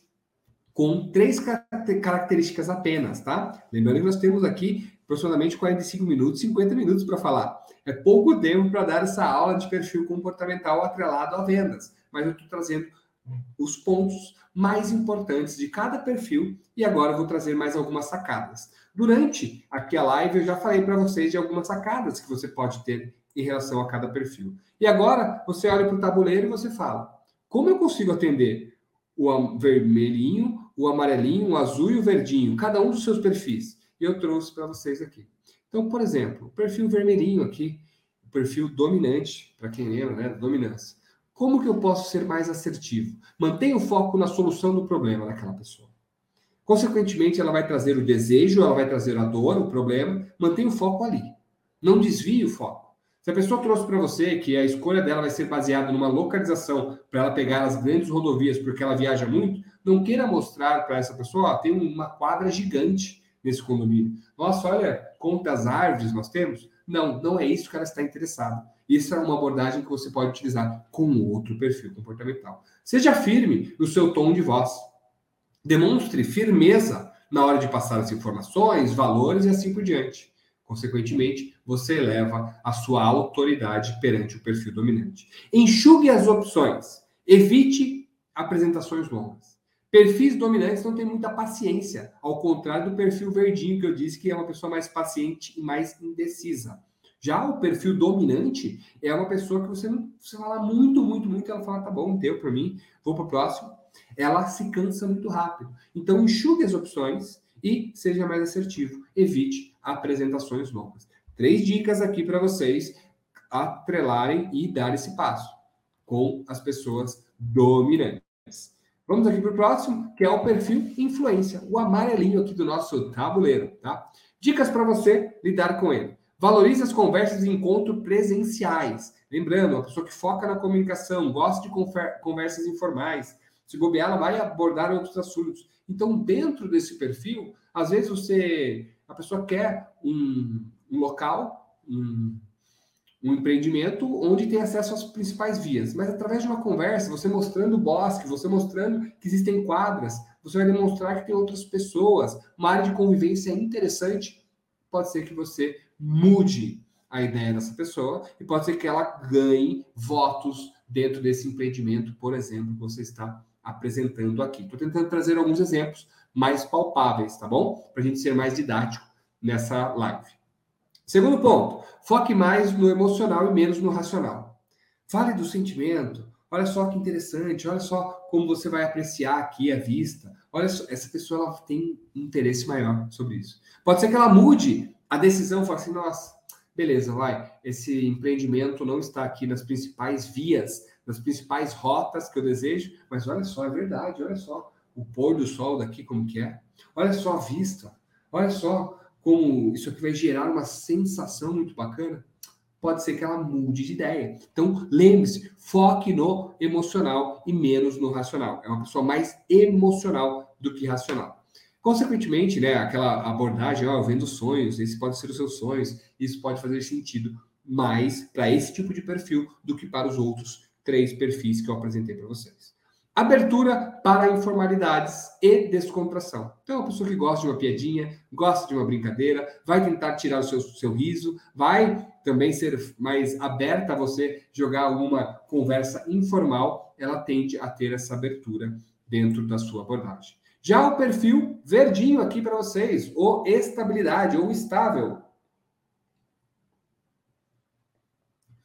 com três características apenas, tá? Lembrando que nós temos aqui aproximadamente 45 minutos, 50 minutos para falar. É pouco tempo para dar essa aula de perfil comportamental atrelado a vendas, mas eu estou trazendo os pontos mais importantes de cada perfil e agora eu vou trazer mais algumas sacadas. Durante aqui a live eu já falei para vocês de algumas sacadas que você pode ter em relação a cada perfil. E agora você olha para o tabuleiro e você fala: como eu consigo atender o vermelhinho, o amarelinho, o azul e o verdinho, cada um dos seus perfis? E eu trouxe para vocês aqui. Então, por exemplo, o perfil vermelhinho aqui, o perfil dominante, para quem lembra, né, dominância. Como que eu posso ser mais assertivo? Mantenha o foco na solução do problema daquela pessoa. Consequentemente, ela vai trazer o desejo, ela vai trazer a dor, o problema, mantém o foco ali. Não desvie o foco. Se a pessoa trouxe para você que a escolha dela vai ser baseada numa localização para ela pegar as grandes rodovias porque ela viaja muito, não queira mostrar para essa pessoa, ó, tem uma quadra gigante nesse condomínio. Nossa, olha quantas árvores nós temos. Não, não é isso que ela está interessada. Isso é uma abordagem que você pode utilizar com outro perfil comportamental. Seja firme no seu tom de voz. Demonstre firmeza na hora de passar as informações, valores e assim por diante. Consequentemente, você eleva a sua autoridade perante o perfil dominante. Enxugue as opções. Evite apresentações longas. Perfis dominantes não têm muita paciência, ao contrário do perfil verdinho que eu disse que é uma pessoa mais paciente e mais indecisa. Já o perfil dominante é uma pessoa que você não você fala muito, muito, muito, ela fala, tá bom, deu para mim, vou para o próximo. Ela se cansa muito rápido. Então, enxugue as opções e seja mais assertivo. Evite apresentações longas. Três dicas aqui para vocês atrelarem e dar esse passo com as pessoas dominantes. Vamos aqui para o próximo, que é o perfil influência, o amarelinho aqui do nosso tabuleiro, tá? Dicas para você lidar com ele. Valorize as conversas em encontro presenciais. Lembrando, uma pessoa que foca na comunicação, gosta de conversas informais. Se bobear, ela vai abordar outros assuntos. Então, dentro desse perfil, às vezes você, a pessoa quer um, um local, um, um empreendimento onde tem acesso às principais vias, mas através de uma conversa, você mostrando o bosque, você mostrando que existem quadras, você vai demonstrar que tem outras pessoas, uma área de convivência interessante, pode ser que você mude a ideia dessa pessoa e pode ser que ela ganhe votos dentro desse empreendimento, por exemplo, que você está apresentando aqui. Estou tentando trazer alguns exemplos mais palpáveis, tá bom? Para a gente ser mais didático nessa live. Segundo ponto, foque mais no emocional e menos no racional. Fale do sentimento. Olha só que interessante, olha só como você vai apreciar aqui a vista. Olha só, essa pessoa ela tem um interesse maior sobre isso. Pode ser que ela mude a decisão, fale assim, nossa, beleza, vai, esse empreendimento não está aqui nas principais vias, nas principais rotas que eu desejo, mas olha só, é verdade, olha só o pôr do sol daqui como que é. Olha só a vista. Olha só como isso aqui vai gerar uma sensação muito bacana. Pode ser que ela mude de ideia. Então, lembre-se, foque no emocional e menos no racional. É uma pessoa mais emocional do que racional. Consequentemente, né, aquela abordagem, ó, vendo sonhos, esse pode ser os seus sonhos, isso pode fazer sentido mais para esse tipo de perfil do que para os outros três perfis que eu apresentei para vocês. Abertura para informalidades e descontração. Então, uma pessoa que gosta de uma piadinha, gosta de uma brincadeira, vai tentar tirar o seu, seu riso, vai também ser mais aberta a você jogar alguma conversa informal, ela tende a ter essa abertura dentro da sua abordagem. Já o perfil verdinho aqui para vocês, ou estabilidade, ou estável.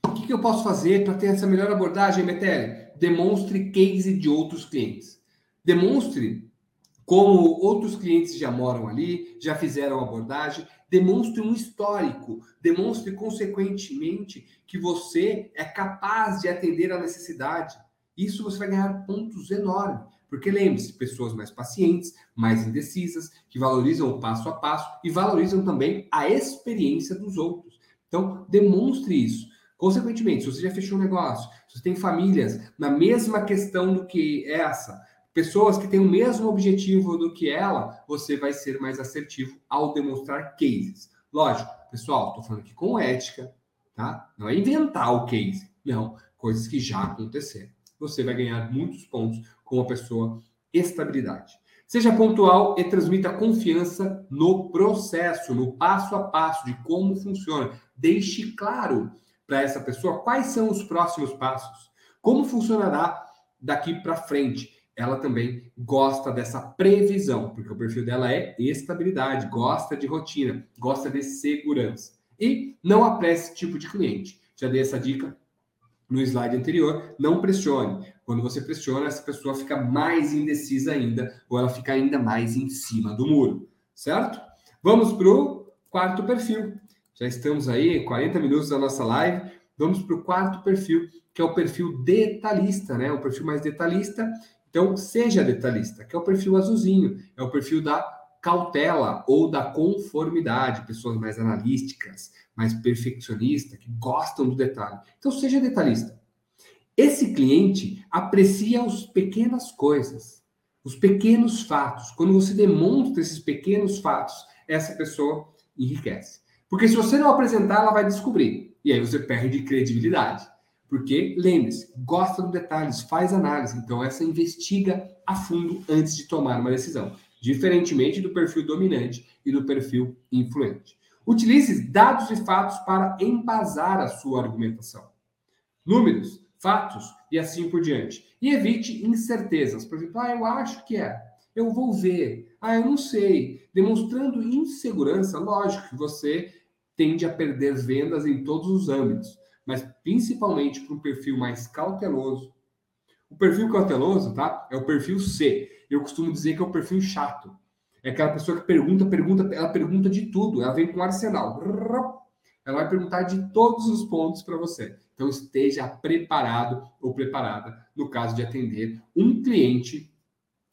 O que, que eu posso fazer para ter essa melhor abordagem, Metelli? Demonstre case de outros clientes. Demonstre como outros clientes já moram ali, já fizeram abordagem, demonstre um histórico, demonstre consequentemente que você é capaz de atender a necessidade. Isso você vai ganhar pontos enormes. Porque lembre-se, pessoas mais pacientes, mais indecisas, que valorizam o passo a passo e valorizam também a experiência dos outros. Então, demonstre isso. Consequentemente, se você já fechou um negócio, se você tem famílias na mesma questão do que essa, pessoas que têm o mesmo objetivo do que ela, você vai ser mais assertivo ao demonstrar cases. Lógico, pessoal, estou falando aqui com ética, tá? Não é inventar o case, não, coisas que já aconteceram. Você vai ganhar muitos pontos com a pessoa estabilidade. Seja pontual e transmita confiança no processo, no passo a passo de como funciona. Deixe claro para essa pessoa quais são os próximos passos, como funcionará daqui para frente. Ela também gosta dessa previsão, porque o perfil dela é estabilidade, gosta de rotina, gosta de segurança. E não apresse esse tipo de cliente. Já dei essa dica no slide anterior, não pressione. Quando você pressiona, essa pessoa fica mais indecisa ainda, ou ela fica ainda mais em cima do muro, certo? Vamos para o quarto perfil, já estamos aí, 40 minutos da nossa live. Vamos para o quarto perfil, que é o perfil detalhista, né? O perfil mais detalhista. Então, seja detalhista, que é o perfil azulzinho, é o perfil da cautela ou da conformidade, pessoas mais analíticas, mais perfeccionistas, que gostam do detalhe. Então, seja detalhista. Esse cliente aprecia as pequenas coisas, os pequenos fatos. Quando você demonstra esses pequenos fatos, essa pessoa enriquece. Porque se você não apresentar, ela vai descobrir. E aí você perde credibilidade. Porque, lembre-se, gosta dos detalhes, faz análise. Então, essa investiga a fundo antes de tomar uma decisão. Diferentemente do perfil dominante e do perfil influente. Utilize dados e fatos para embasar a sua argumentação. Números, fatos e assim por diante. E evite incertezas. Por exemplo, ah, eu acho que é. Eu vou ver. Ah, eu não sei. Demonstrando insegurança, lógico que você tende a perder vendas em todos os âmbitos mas principalmente para um perfil mais cauteloso. O perfil cauteloso, tá? É o perfil C. Eu costumo dizer que é o perfil chato. É aquela pessoa que pergunta, pergunta, ela pergunta de tudo. Ela vem com um arsenal. Ela vai perguntar de todos os pontos para você. Então esteja preparado ou preparada no caso de atender um cliente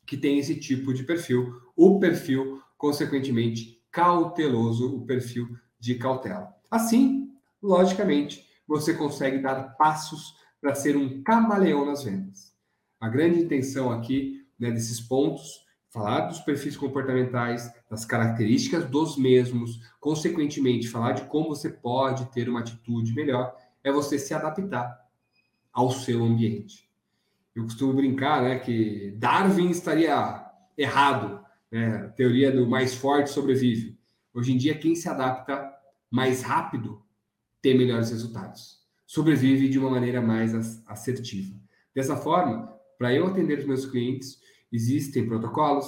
que tem esse tipo de perfil, o perfil, consequentemente, cauteloso, o perfil de cautela. Assim, logicamente, você consegue dar passos para ser um camaleão nas vendas. A grande intenção aqui né, desses pontos, falar dos perfis comportamentais, das características dos mesmos, consequentemente, falar de como você pode ter uma atitude melhor, é você se adaptar ao seu ambiente. Eu costumo brincar né, que Darwin estaria errado, a teoria do mais forte sobrevive. Hoje em dia, quem se adapta mais rápido ter melhores resultados. Sobrevive de uma maneira mais assertiva. Dessa forma, para eu atender os meus clientes, existem protocolos,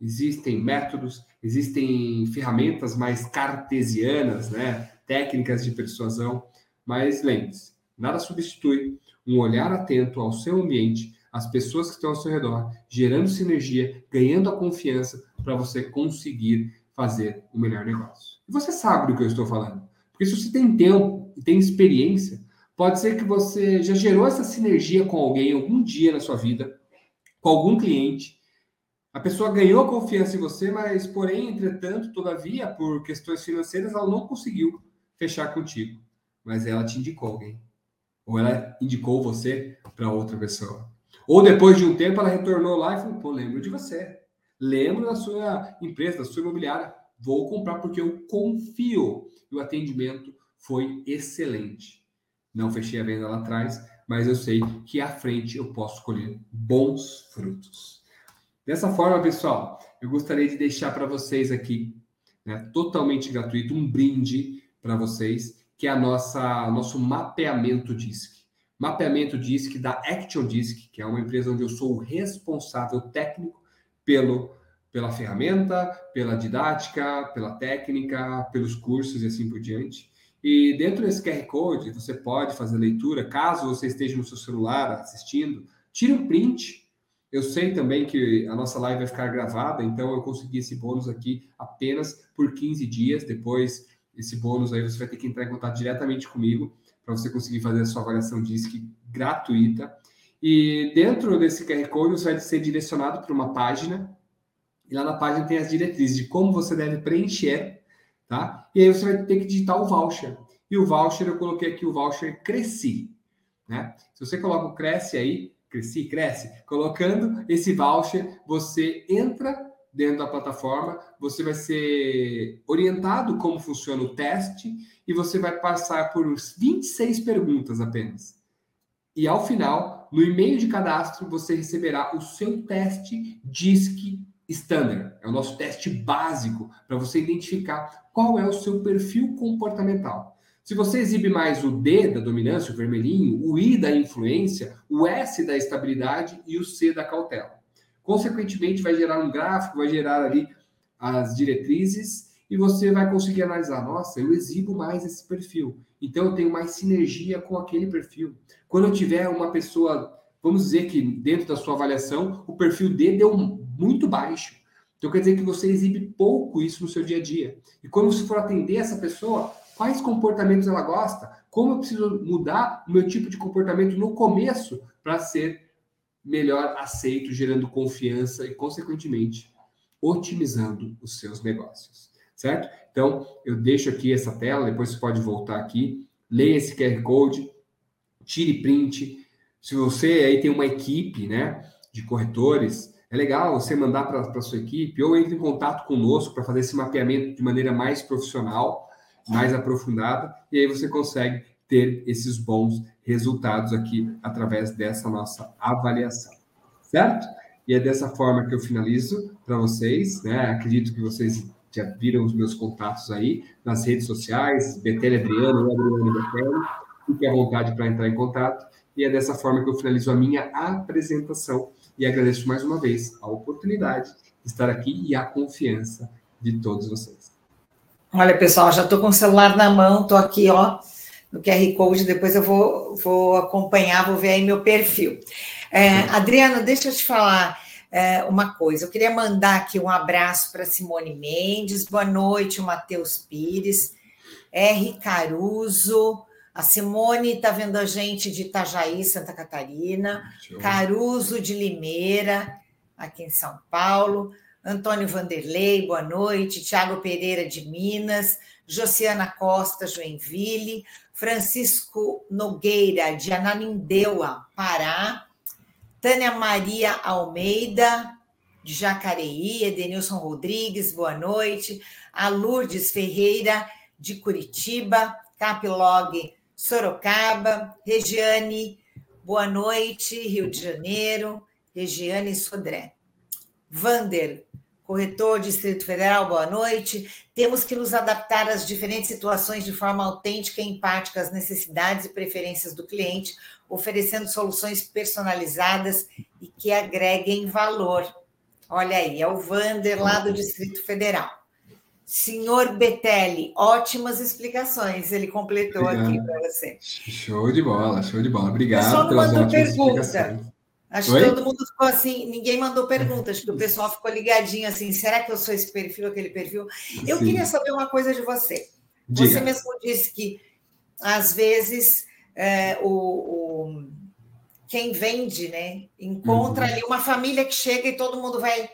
existem métodos, existem ferramentas mais cartesianas, né? técnicas de persuasão, mas lembre-se, nada substitui um olhar atento ao seu ambiente, às pessoas que estão ao seu redor, gerando sinergia, ganhando a confiança para você conseguir fazer o melhor negócio. E você sabe do que eu estou falando. Porque se você tem tempo e tem experiência, pode ser que você já gerou essa sinergia com alguém algum dia na sua vida, com algum cliente. A pessoa ganhou confiança em você, mas, porém, entretanto, todavia, por questões financeiras, ela não conseguiu fechar contigo. Mas ela te indicou alguém. Ou ela indicou você para outra pessoa. Ou depois de um tempo ela retornou lá e falou: pô, lembro de você. Lembro da sua empresa, da sua imobiliária. Vou comprar porque eu confio e o atendimento foi excelente. Não fechei a venda lá atrás, mas eu sei que à frente eu posso colher bons frutos. Dessa forma, pessoal, eu gostaria de deixar para vocês aqui, né, totalmente gratuito, um brinde para vocês, que é a nossa nosso mapeamento DISC. Mapeamento DISC da Action DISC, que é uma empresa onde eu sou o responsável técnico pelo pela ferramenta, pela didática, pela técnica, pelos cursos e assim por diante. E dentro desse QR Code, você pode fazer leitura, caso você esteja no seu celular assistindo, tire um print. Eu sei também que a nossa live vai ficar gravada, então eu consegui esse bônus aqui apenas por 15 dias. Depois, esse bônus aí você vai ter que entrar em contato diretamente comigo para você conseguir fazer a sua avaliação DISC gratuita. E dentro desse QR Code, você vai ser direcionado para uma página e lá na página tem as diretrizes de como você deve preencher, tá? E aí você vai ter que digitar o voucher. E o voucher, eu coloquei aqui o voucher Cresci, né? Se você coloca o Cresce aí, Cresci, Cresce, colocando esse voucher, você entra dentro da plataforma, você vai ser orientado como funciona o teste e você vai passar por 26 perguntas apenas. E ao final, no e-mail de cadastro, você receberá o seu teste DISC Standard, é o nosso teste básico para você identificar qual é o seu perfil comportamental. Se você exibe mais o D da dominância, o vermelhinho, o I da influência, o S da estabilidade e o C da cautela. Consequentemente, vai gerar um gráfico, vai gerar ali as diretrizes e você vai conseguir analisar: nossa, eu exibo mais esse perfil, então eu tenho mais sinergia com aquele perfil. Quando eu tiver uma pessoa, vamos dizer que dentro da sua avaliação, o perfil D deu muito baixo. Então quer dizer que você exibe pouco isso no seu dia a dia. E quando você for atender essa pessoa, quais comportamentos ela gosta? Como eu preciso mudar o meu tipo de comportamento no começo para ser melhor aceito, gerando confiança e, consequentemente, otimizando os seus negócios, certo? Então, eu deixo aqui essa tela, depois você pode voltar aqui, leia esse QR Code, tire print. Se você aí tem uma equipe, né, de corretores, é legal você mandar para a sua equipe ou entre em contato conosco para fazer esse mapeamento de maneira mais profissional, mais aprofundada, e aí você consegue ter esses bons resultados aqui através dessa nossa avaliação, certo? E é dessa forma que eu finalizo para vocês, né? Acredito que vocês já viram os meus contatos aí nas redes sociais, Betelli Adriano, Adriano Betelli, fique à vontade para entrar em contato. E é dessa forma que eu finalizo a minha apresentação e agradeço mais uma vez a oportunidade de estar aqui e a confiança de todos vocês. Olha, pessoal, já estou com o celular na mão, estou aqui, ó, no QR Code, depois eu vou, vou acompanhar, vou ver aí meu perfil. É, Adriano, deixa eu te falar é, uma coisa. Eu queria mandar aqui um abraço para Simone Mendes, boa noite, o Matheus Pires, R. Caruso, a Simone está vendo a gente de Itajaí, Santa Catarina, Caruso de Limeira, aqui em São Paulo, Antônio Vanderlei, boa noite, Tiago Pereira de Minas, Josiana Costa, Joinville, Francisco Nogueira, de Ananindeua, Pará, Tânia Maria Almeida, de Jacareí, Edenilson Rodrigues, boa noite, a Lourdes Ferreira, de Curitiba, Capilog, Sorocaba, Regiane, boa noite, Rio de Janeiro, Regiane Sodré. Vander, Corretor Distrito Federal, boa noite. Temos que nos adaptar às diferentes situações de forma autêntica e empática às necessidades e preferências do cliente, oferecendo soluções personalizadas e que agreguem valor. Olha aí, é o Vander lá do Distrito Federal. Senhor Betelli, ótimas explicações. Ele completou Obrigado. aqui para você. Show de bola, show de bola. Obrigado pelas ótimas pergunta. Acho Oi? que todo mundo ficou assim, ninguém mandou perguntas, que o pessoal ficou ligadinho assim, será que eu sou esse perfil, aquele perfil? Eu Sim. queria saber uma coisa de você. Diga. Você mesmo disse que, às vezes, é, o, o, quem vende, né, encontra uhum. ali uma família que chega e todo mundo vai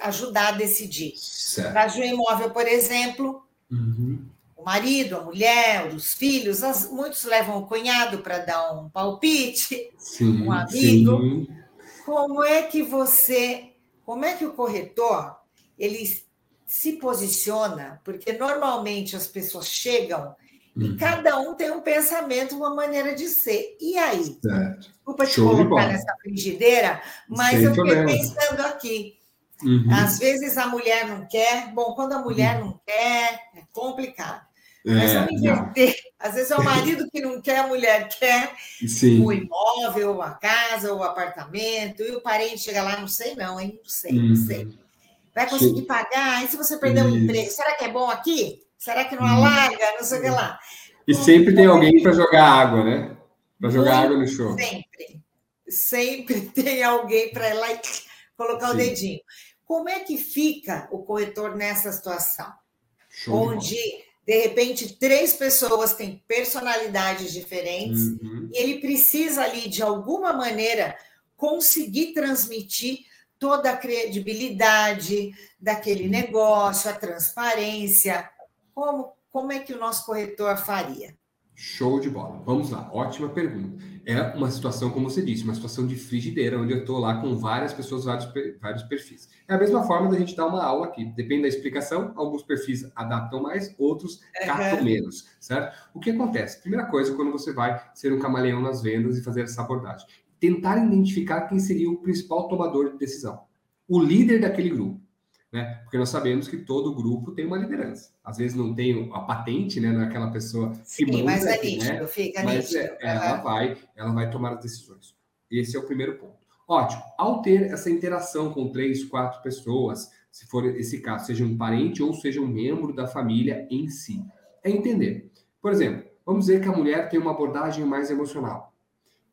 ajudar a decidir. Para a Imóvel, por exemplo, uhum. o marido, a mulher, os filhos, as, muitos levam o cunhado para dar um palpite, sim, um amigo. Sim. Como é que você, como é que o corretor ele se posiciona? Porque normalmente as pessoas chegam e uhum. cada um tem um pensamento, uma maneira de ser. E aí? Certo. Desculpa te Show colocar nessa frigideira, mas eu fiquei pensando aqui. Uhum. Às vezes a mulher não quer. Bom, quando a mulher uhum. não quer, é complicado. É, vamos inverter. Às vezes é o marido que não quer, a mulher quer Sim. o imóvel, a casa, o apartamento, e o parente chega lá, não sei não, hein? Não sei, uhum. não sei. Vai conseguir Sim. pagar? E se você perder o um emprego, será que é bom aqui? Será que não uhum. alarga? Não sei o que lá. E sempre tem alguém para jogar água, né? Para jogar água no show. Sempre. Sempre tem alguém para ir lá e colocar Sim. o dedinho. Como é que fica o corretor nessa situação? Show onde, de repente, três pessoas têm personalidades diferentes uhum. e ele precisa ali, de alguma maneira, conseguir transmitir toda a credibilidade daquele negócio, a transparência. Como, como é que o nosso corretor faria? Show de bola. Vamos lá. Ótima pergunta. É uma situação, como você disse, uma situação de frigideira, onde eu estou lá com várias pessoas, vários, vários perfis. É a mesma forma da gente dar uma aula aqui. Depende da explicação, alguns perfis adaptam mais, outros captam menos, certo? O que acontece? Primeira coisa, quando você vai ser um camaleão nas vendas e fazer essa abordagem, tentar identificar quem seria o principal tomador de decisão. O líder daquele grupo né? Porque nós sabemos que todo grupo tem uma liderança. Às vezes não tem a patente, né, naquela pessoa que Sim, manda, mas é nítido, né? fica mas nítido. É, ela vai, ela vai tomar as decisões. Esse é o primeiro ponto. Ótimo. Ao ter essa interação com três, quatro pessoas, se for esse caso, seja um parente ou seja um membro da família em si, é entender. Por exemplo, vamos dizer que a mulher tem uma abordagem mais emocional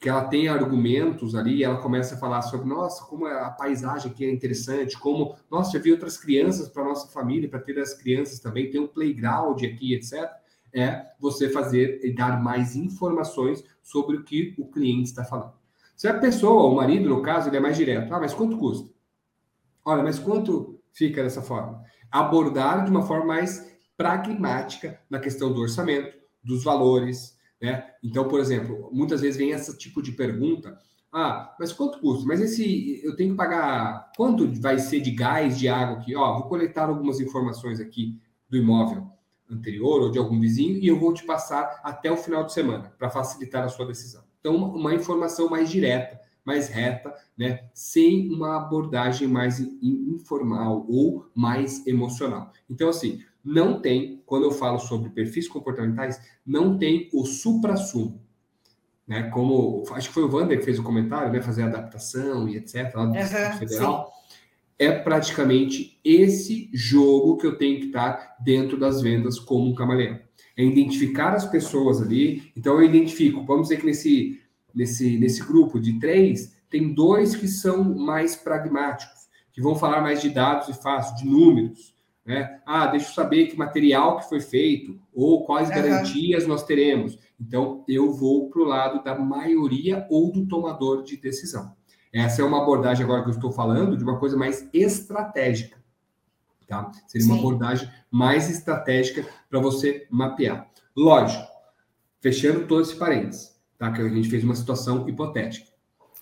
que ela tem argumentos ali, ela começa a falar sobre, nossa, como a paisagem aqui é interessante, como, nossa, já vi outras crianças para nossa família, para ter as crianças também, tem um playground aqui, etc. É você fazer e dar mais informações sobre o que o cliente está falando. Se a pessoa, o marido, no caso, ele é mais direto. Ah, mas quanto custa? Olha, mas quanto fica dessa forma? Abordar de uma forma mais pragmática na questão do orçamento, dos valores, né? Então, por exemplo, muitas vezes vem esse tipo de pergunta. Ah, mas quanto custa? Mas esse eu tenho que pagar quanto vai ser de gás, de água aqui? Ó, vou coletar algumas informações aqui do imóvel anterior ou de algum vizinho e eu vou te passar até o final de semana para facilitar a sua decisão. Então, uma informação mais direta, mais reta, né, sem uma abordagem mais informal ou mais emocional. Então, assim, não tem, quando eu falo sobre perfis comportamentais, não tem o supra-sumo. Né, como acho que foi o Wander que fez o comentário, né, fazer adaptação e etc. lá do uhum, Federal. Sim. É praticamente esse jogo que eu tenho que estar dentro das vendas como um camaleão. É identificar as pessoas ali. Então eu identifico, vamos dizer que nesse nesse, nesse grupo de três, tem dois que são mais pragmáticos, que vão falar mais de dados e fácil, de números. Né? Ah, deixa eu saber que material que foi feito, ou quais uhum. garantias nós teremos. Então, eu vou para o lado da maioria ou do tomador de decisão. Essa é uma abordagem agora que eu estou falando de uma coisa mais estratégica. Tá? Seria Sim. uma abordagem mais estratégica para você mapear. Lógico, fechando todo esse parênteses tá? Que a gente fez uma situação hipotética.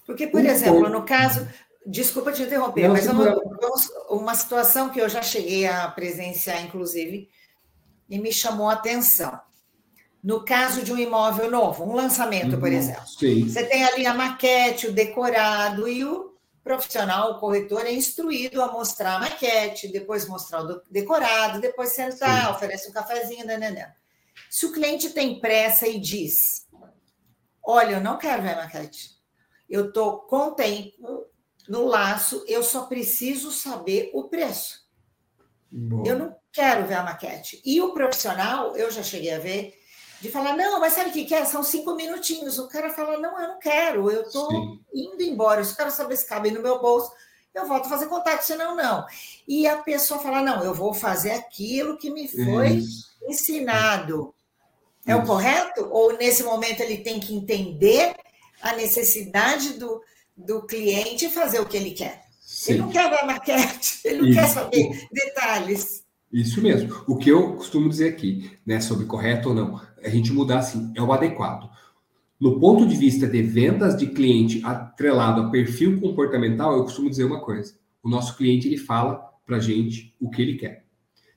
Porque, por um exemplo, ponto... no caso, desculpa te interromper, Não, mas vamos, uma situação que eu já cheguei a presenciar, inclusive, e me chamou a atenção. No caso de um imóvel novo, um lançamento, por uhum, exemplo. Sim. Você tem ali a maquete, o decorado, e o profissional, o corretor, é instruído a mostrar a maquete, depois mostrar o decorado, depois sentar, sim. oferece um cafezinho, né, né, né. Se o cliente tem pressa e diz, Olha, eu não quero ver a maquete. Eu estou com tempo no laço, eu só preciso saber o preço. Bom. Eu não quero ver a maquete. E o profissional, eu já cheguei a ver, de falar, não, mas sabe o que, é? São cinco minutinhos. O cara fala, não, eu não quero, eu estou indo embora, eu quero saber se cabe no meu bolso, eu volto a fazer contato, senão não. E a pessoa fala, não, eu vou fazer aquilo que me foi Isso. ensinado. É o correto? Ou nesse momento ele tem que entender a necessidade do, do cliente fazer o que ele quer? Sim. Ele não quer a maquete, ele não Isso. quer saber detalhes. Isso mesmo. O que eu costumo dizer aqui, né, sobre correto ou não, a gente mudar assim, é o adequado. No ponto de vista de vendas de cliente atrelado a perfil comportamental, eu costumo dizer uma coisa: o nosso cliente ele fala para gente o que ele quer.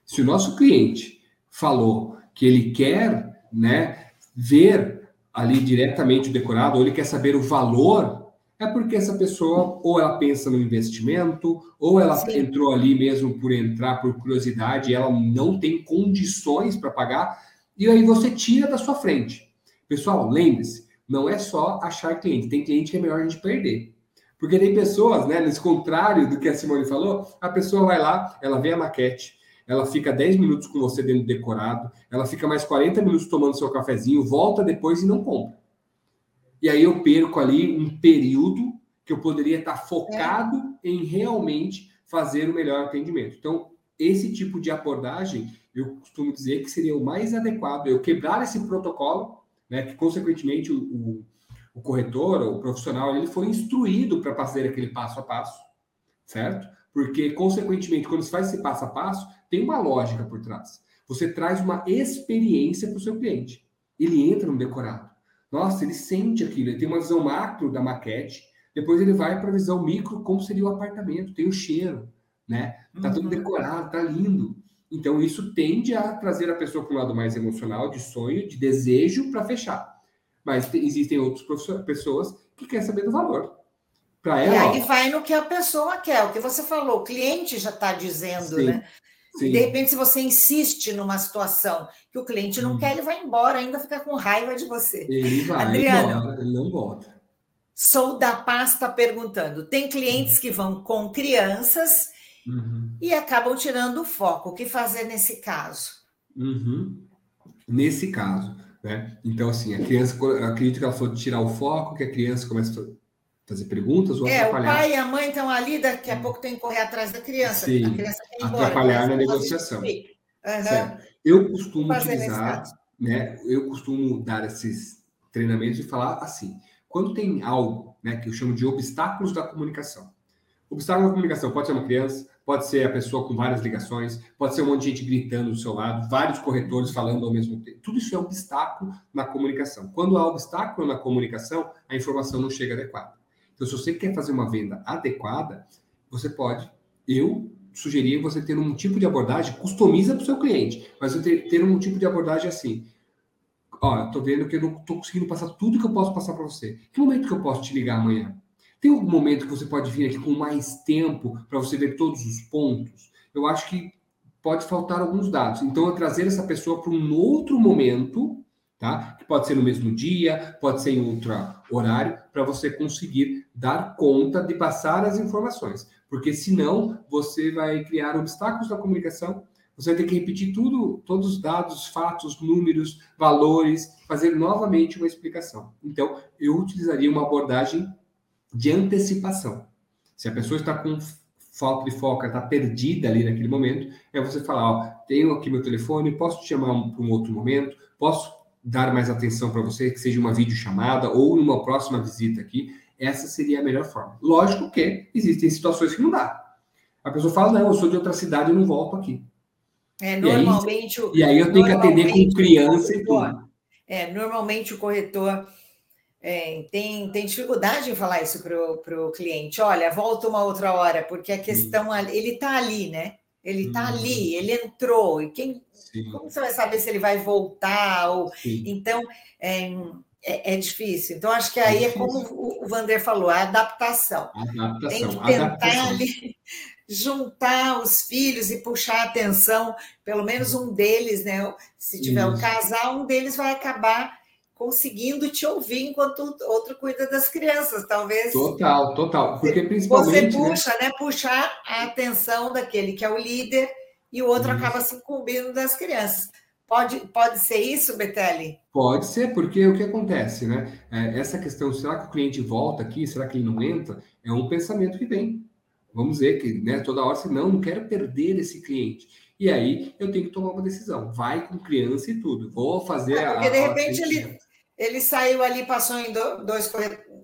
Se o nosso cliente falou que ele quer né, ver ali diretamente o decorado, ou ele quer saber o valor, é porque essa pessoa ou ela pensa no investimento, ou ela Sim. entrou ali mesmo por entrar por curiosidade, e ela não tem condições para pagar, e aí você tira da sua frente. Pessoal, lembre-se, não é só achar cliente, tem cliente que é melhor a gente perder. Porque tem pessoas, né, nesse contrário do que a Simone falou, a pessoa vai lá, ela vê a maquete, ela fica 10 minutos com você dentro do decorado, ela fica mais 40 minutos tomando seu cafezinho, volta depois e não compra. E aí eu perco ali um período que eu poderia estar focado é. em realmente fazer o melhor atendimento. Então, esse tipo de abordagem, eu costumo dizer que seria o mais adequado, eu quebrar esse protocolo, né, que consequentemente o, o, o corretor, o profissional, ele foi instruído para fazer aquele passo a passo, certo? Porque, consequentemente, quando você faz esse passo a passo, tem uma lógica por trás. Você traz uma experiência para o seu cliente. Ele entra no decorado. Nossa, ele sente aquilo, ele tem uma visão macro da maquete, depois ele vai para a visão micro, como seria o apartamento, tem o cheiro, né? Tá tudo uhum. decorado, tá lindo. Então, isso tende a trazer a pessoa para um lado mais emocional, de sonho, de desejo para fechar. Mas existem outras pessoas que querem saber do valor. Ela. E aí vai no que a pessoa quer, o que você falou, o cliente já está dizendo, Sim. né? Sim. De repente, se você insiste numa situação que o cliente não hum. quer, ele vai embora, ainda fica com raiva de você. Ele vai, Adriano, ele não volta. Sou da pasta perguntando. Tem clientes que vão com crianças uhum. e acabam tirando o foco. O que fazer nesse caso? Uhum. Nesse caso, né? Então, assim, a criança, acredito que ela for tirar o foco, que a criança começa fazer perguntas ou é, atrapalhar. É, o pai e a mãe estão ali, daqui a pouco tem que correr atrás da criança. Sim, a criança atrapalhar na negociação. Uhum. Eu costumo utilizar, né? Eu costumo dar esses treinamentos e falar assim: quando tem algo né, que eu chamo de obstáculos da comunicação. Obstáculo da comunicação pode ser uma criança, pode ser a pessoa com várias ligações, pode ser um monte de gente gritando do seu lado, vários corretores falando ao mesmo tempo. Tudo isso é obstáculo na comunicação. Quando há obstáculo na comunicação, a informação não chega adequada. Então, se você quer fazer uma venda adequada, você pode, eu sugerir você ter um tipo de abordagem, customiza para o seu cliente, mas ter, um tipo de abordagem assim. Ó, eu tô vendo que eu não estou conseguindo passar tudo que eu posso passar para você. Que momento que eu posso te ligar amanhã? Tem algum momento que você pode vir aqui com mais tempo para você ver todos os pontos? Eu acho que pode faltar alguns dados. Então, eu trazer essa pessoa para um outro momento, tá? Que pode ser no mesmo dia, pode ser em outro horário, para você conseguir dar conta de passar as informações. Porque senão você vai criar obstáculos na comunicação você vai ter que repetir tudo, todos os dados, fatos, números, valores, fazer novamente uma explicação. Então, eu utilizaria uma abordagem de antecipação. Se a pessoa está com falta de foco, está perdida ali naquele momento, é você falar, ó, tenho aqui meu telefone, posso te chamar para um outro momento, posso dar mais atenção para você, que seja uma videochamada ou numa próxima visita aqui. Essa seria a melhor forma. Lógico que existem situações que não dá. A pessoa fala, não, eu sou de outra cidade, eu não volto aqui. É, normalmente. E aí, e aí eu tenho que atender com criança e tudo. É, normalmente o corretor é, tem, tem dificuldade em falar isso para o cliente. Olha, volta uma outra hora, porque a questão ele está ali, né? Ele está uhum. ali, ele entrou. E quem, como você vai saber se ele vai voltar? Ou, então, é, é, é, difícil. Então, acho que aí é, é como o Vander falou, a adaptação. adaptação. Tem que tentar ali juntar os filhos e puxar a atenção, pelo menos um deles, né? Se tiver um casal, um deles vai acabar conseguindo te ouvir enquanto o outro cuida das crianças, talvez. Total, total. Porque principalmente. Você né? puxa, né? né? Puxar a atenção daquele que é o líder e o outro isso. acaba se incumbindo das crianças. Pode, pode ser isso, Betelli? Pode ser, porque o que acontece, né? É, essa questão, será que o cliente volta aqui? Será que ele não entra? É um pensamento que vem vamos dizer que né, toda hora, se não, não quero perder esse cliente. E aí eu tenho que tomar uma decisão. Vai com criança e tudo. Vou fazer é, porque a. Porque de repente ele, ele saiu ali, passou em dois,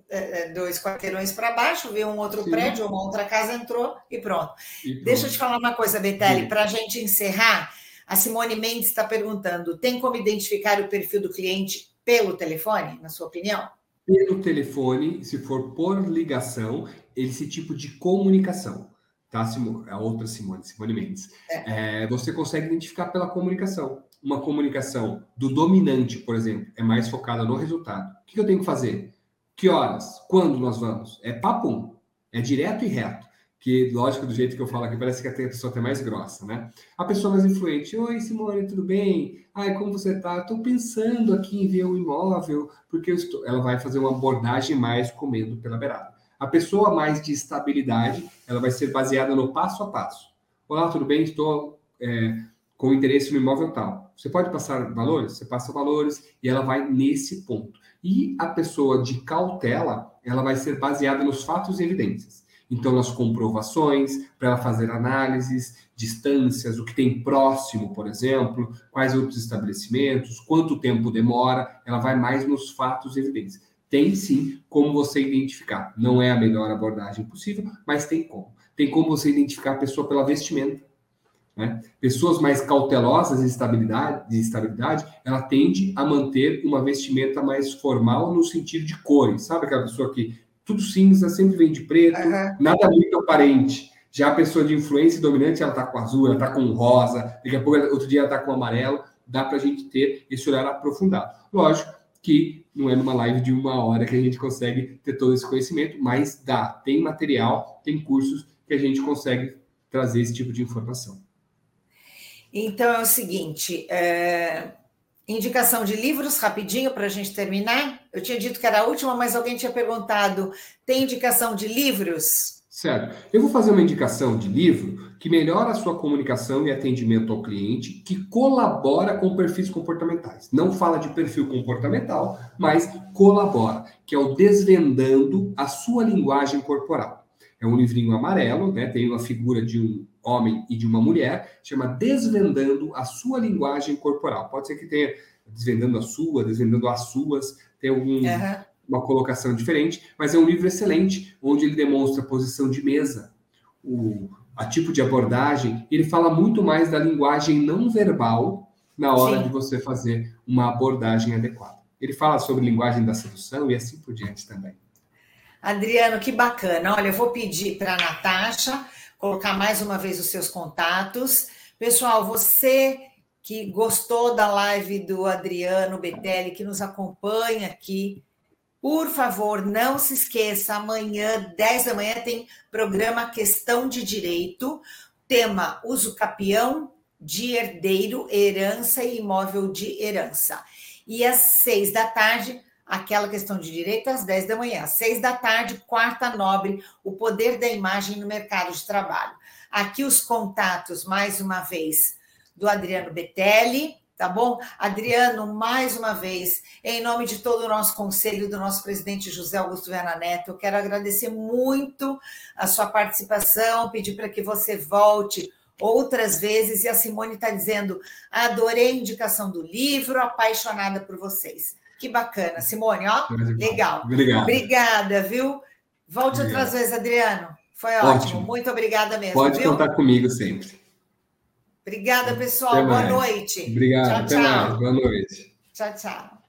é, é, dois quarteirões para baixo, viu um outro Sim. prédio, uma outra casa, entrou e pronto. e pronto. Deixa eu te falar uma coisa, Betelli, para a gente encerrar. A Simone Mendes está perguntando: tem como identificar o perfil do cliente pelo telefone, na sua opinião? Pelo telefone, se for por ligação, esse tipo de comunicação, tá? A outra Simone, Simone Mendes. É. É, você consegue identificar pela comunicação. Uma comunicação do dominante, por exemplo, é mais focada no resultado. O que eu tenho que fazer? Que horas? Quando nós vamos? É papo, é direto e reto que, lógico, do jeito que eu falo aqui, parece que a pessoa até mais grossa, né? A pessoa mais influente, oi Simone, tudo bem? Ai, como você tá? Estou pensando aqui em ver um imóvel, porque estou... ela vai fazer uma abordagem mais comendo pela beirada. A pessoa mais de estabilidade, ela vai ser baseada no passo a passo. Olá, tudo bem? Estou é, com interesse no imóvel tal. Você pode passar valores? Você passa valores e ela vai nesse ponto. E a pessoa de cautela, ela vai ser baseada nos fatos e evidências. Então, nas comprovações, para ela fazer análises, distâncias, o que tem próximo, por exemplo, quais outros estabelecimentos, quanto tempo demora, ela vai mais nos fatos e evidências. Tem sim como você identificar. Não é a melhor abordagem possível, mas tem como. Tem como você identificar a pessoa pela vestimenta. Né? Pessoas mais cautelosas de estabilidade, de estabilidade, ela tende a manter uma vestimenta mais formal no sentido de cores. Sabe aquela pessoa que tudo cinza, sempre vem de preto, uhum. nada muito aparente. Já a pessoa de influência dominante, ela está com azul, ela está com rosa, daqui a pouco, outro dia, ela está com amarelo. Dá para a gente ter esse olhar aprofundado. Lógico que não é numa live de uma hora que a gente consegue ter todo esse conhecimento, mas dá. Tem material, tem cursos que a gente consegue trazer esse tipo de informação. Então é o seguinte: é... Indicação de livros, rapidinho, para a gente terminar. Eu tinha dito que era a última, mas alguém tinha perguntado: tem indicação de livros? Certo. Eu vou fazer uma indicação de livro que melhora a sua comunicação e atendimento ao cliente, que colabora com perfis comportamentais. Não fala de perfil comportamental, mas colabora, que é o Desvendando a Sua Linguagem Corporal. É um livrinho amarelo, né? tem uma figura de um homem e de uma mulher, chama Desvendando a Sua Linguagem Corporal. Pode ser que tenha Desvendando a Sua, Desvendando as Suas, tem algum, uhum. uma colocação diferente, mas é um livro excelente, onde ele demonstra a posição de mesa, o a tipo de abordagem, ele fala muito mais da linguagem não verbal na hora Sim. de você fazer uma abordagem adequada. Ele fala sobre linguagem da sedução e assim por diante também. Adriano, que bacana. Olha, eu vou pedir para a Natasha colocar mais uma vez os seus contatos. Pessoal, você que gostou da live do Adriano Betelli, que nos acompanha aqui, por favor, não se esqueça, amanhã, 10 da manhã, tem programa Questão de Direito, tema uso capião de herdeiro, herança e imóvel de herança. E às seis da tarde, aquela questão de direito às 10 da manhã. Às 6 da tarde, quarta nobre, o poder da imagem no mercado de trabalho. Aqui os contatos, mais uma vez, do Adriano Betelli, tá bom? Adriano, mais uma vez, em nome de todo o nosso conselho, do nosso presidente José Augusto Viana Neto, eu quero agradecer muito a sua participação, pedir para que você volte outras vezes, e a Simone está dizendo: adorei a indicação do livro, apaixonada por vocês. Que bacana, Simone, ó, legal. Obrigado. Obrigada, viu? Volte Obrigado. outras vezes, Adriano. Foi ótimo. ótimo. Muito obrigada mesmo. Pode viu? contar comigo sempre. Obrigada, pessoal. Boa noite. Obrigado. Tchau, Até tchau. mais. Boa noite. Tchau, tchau.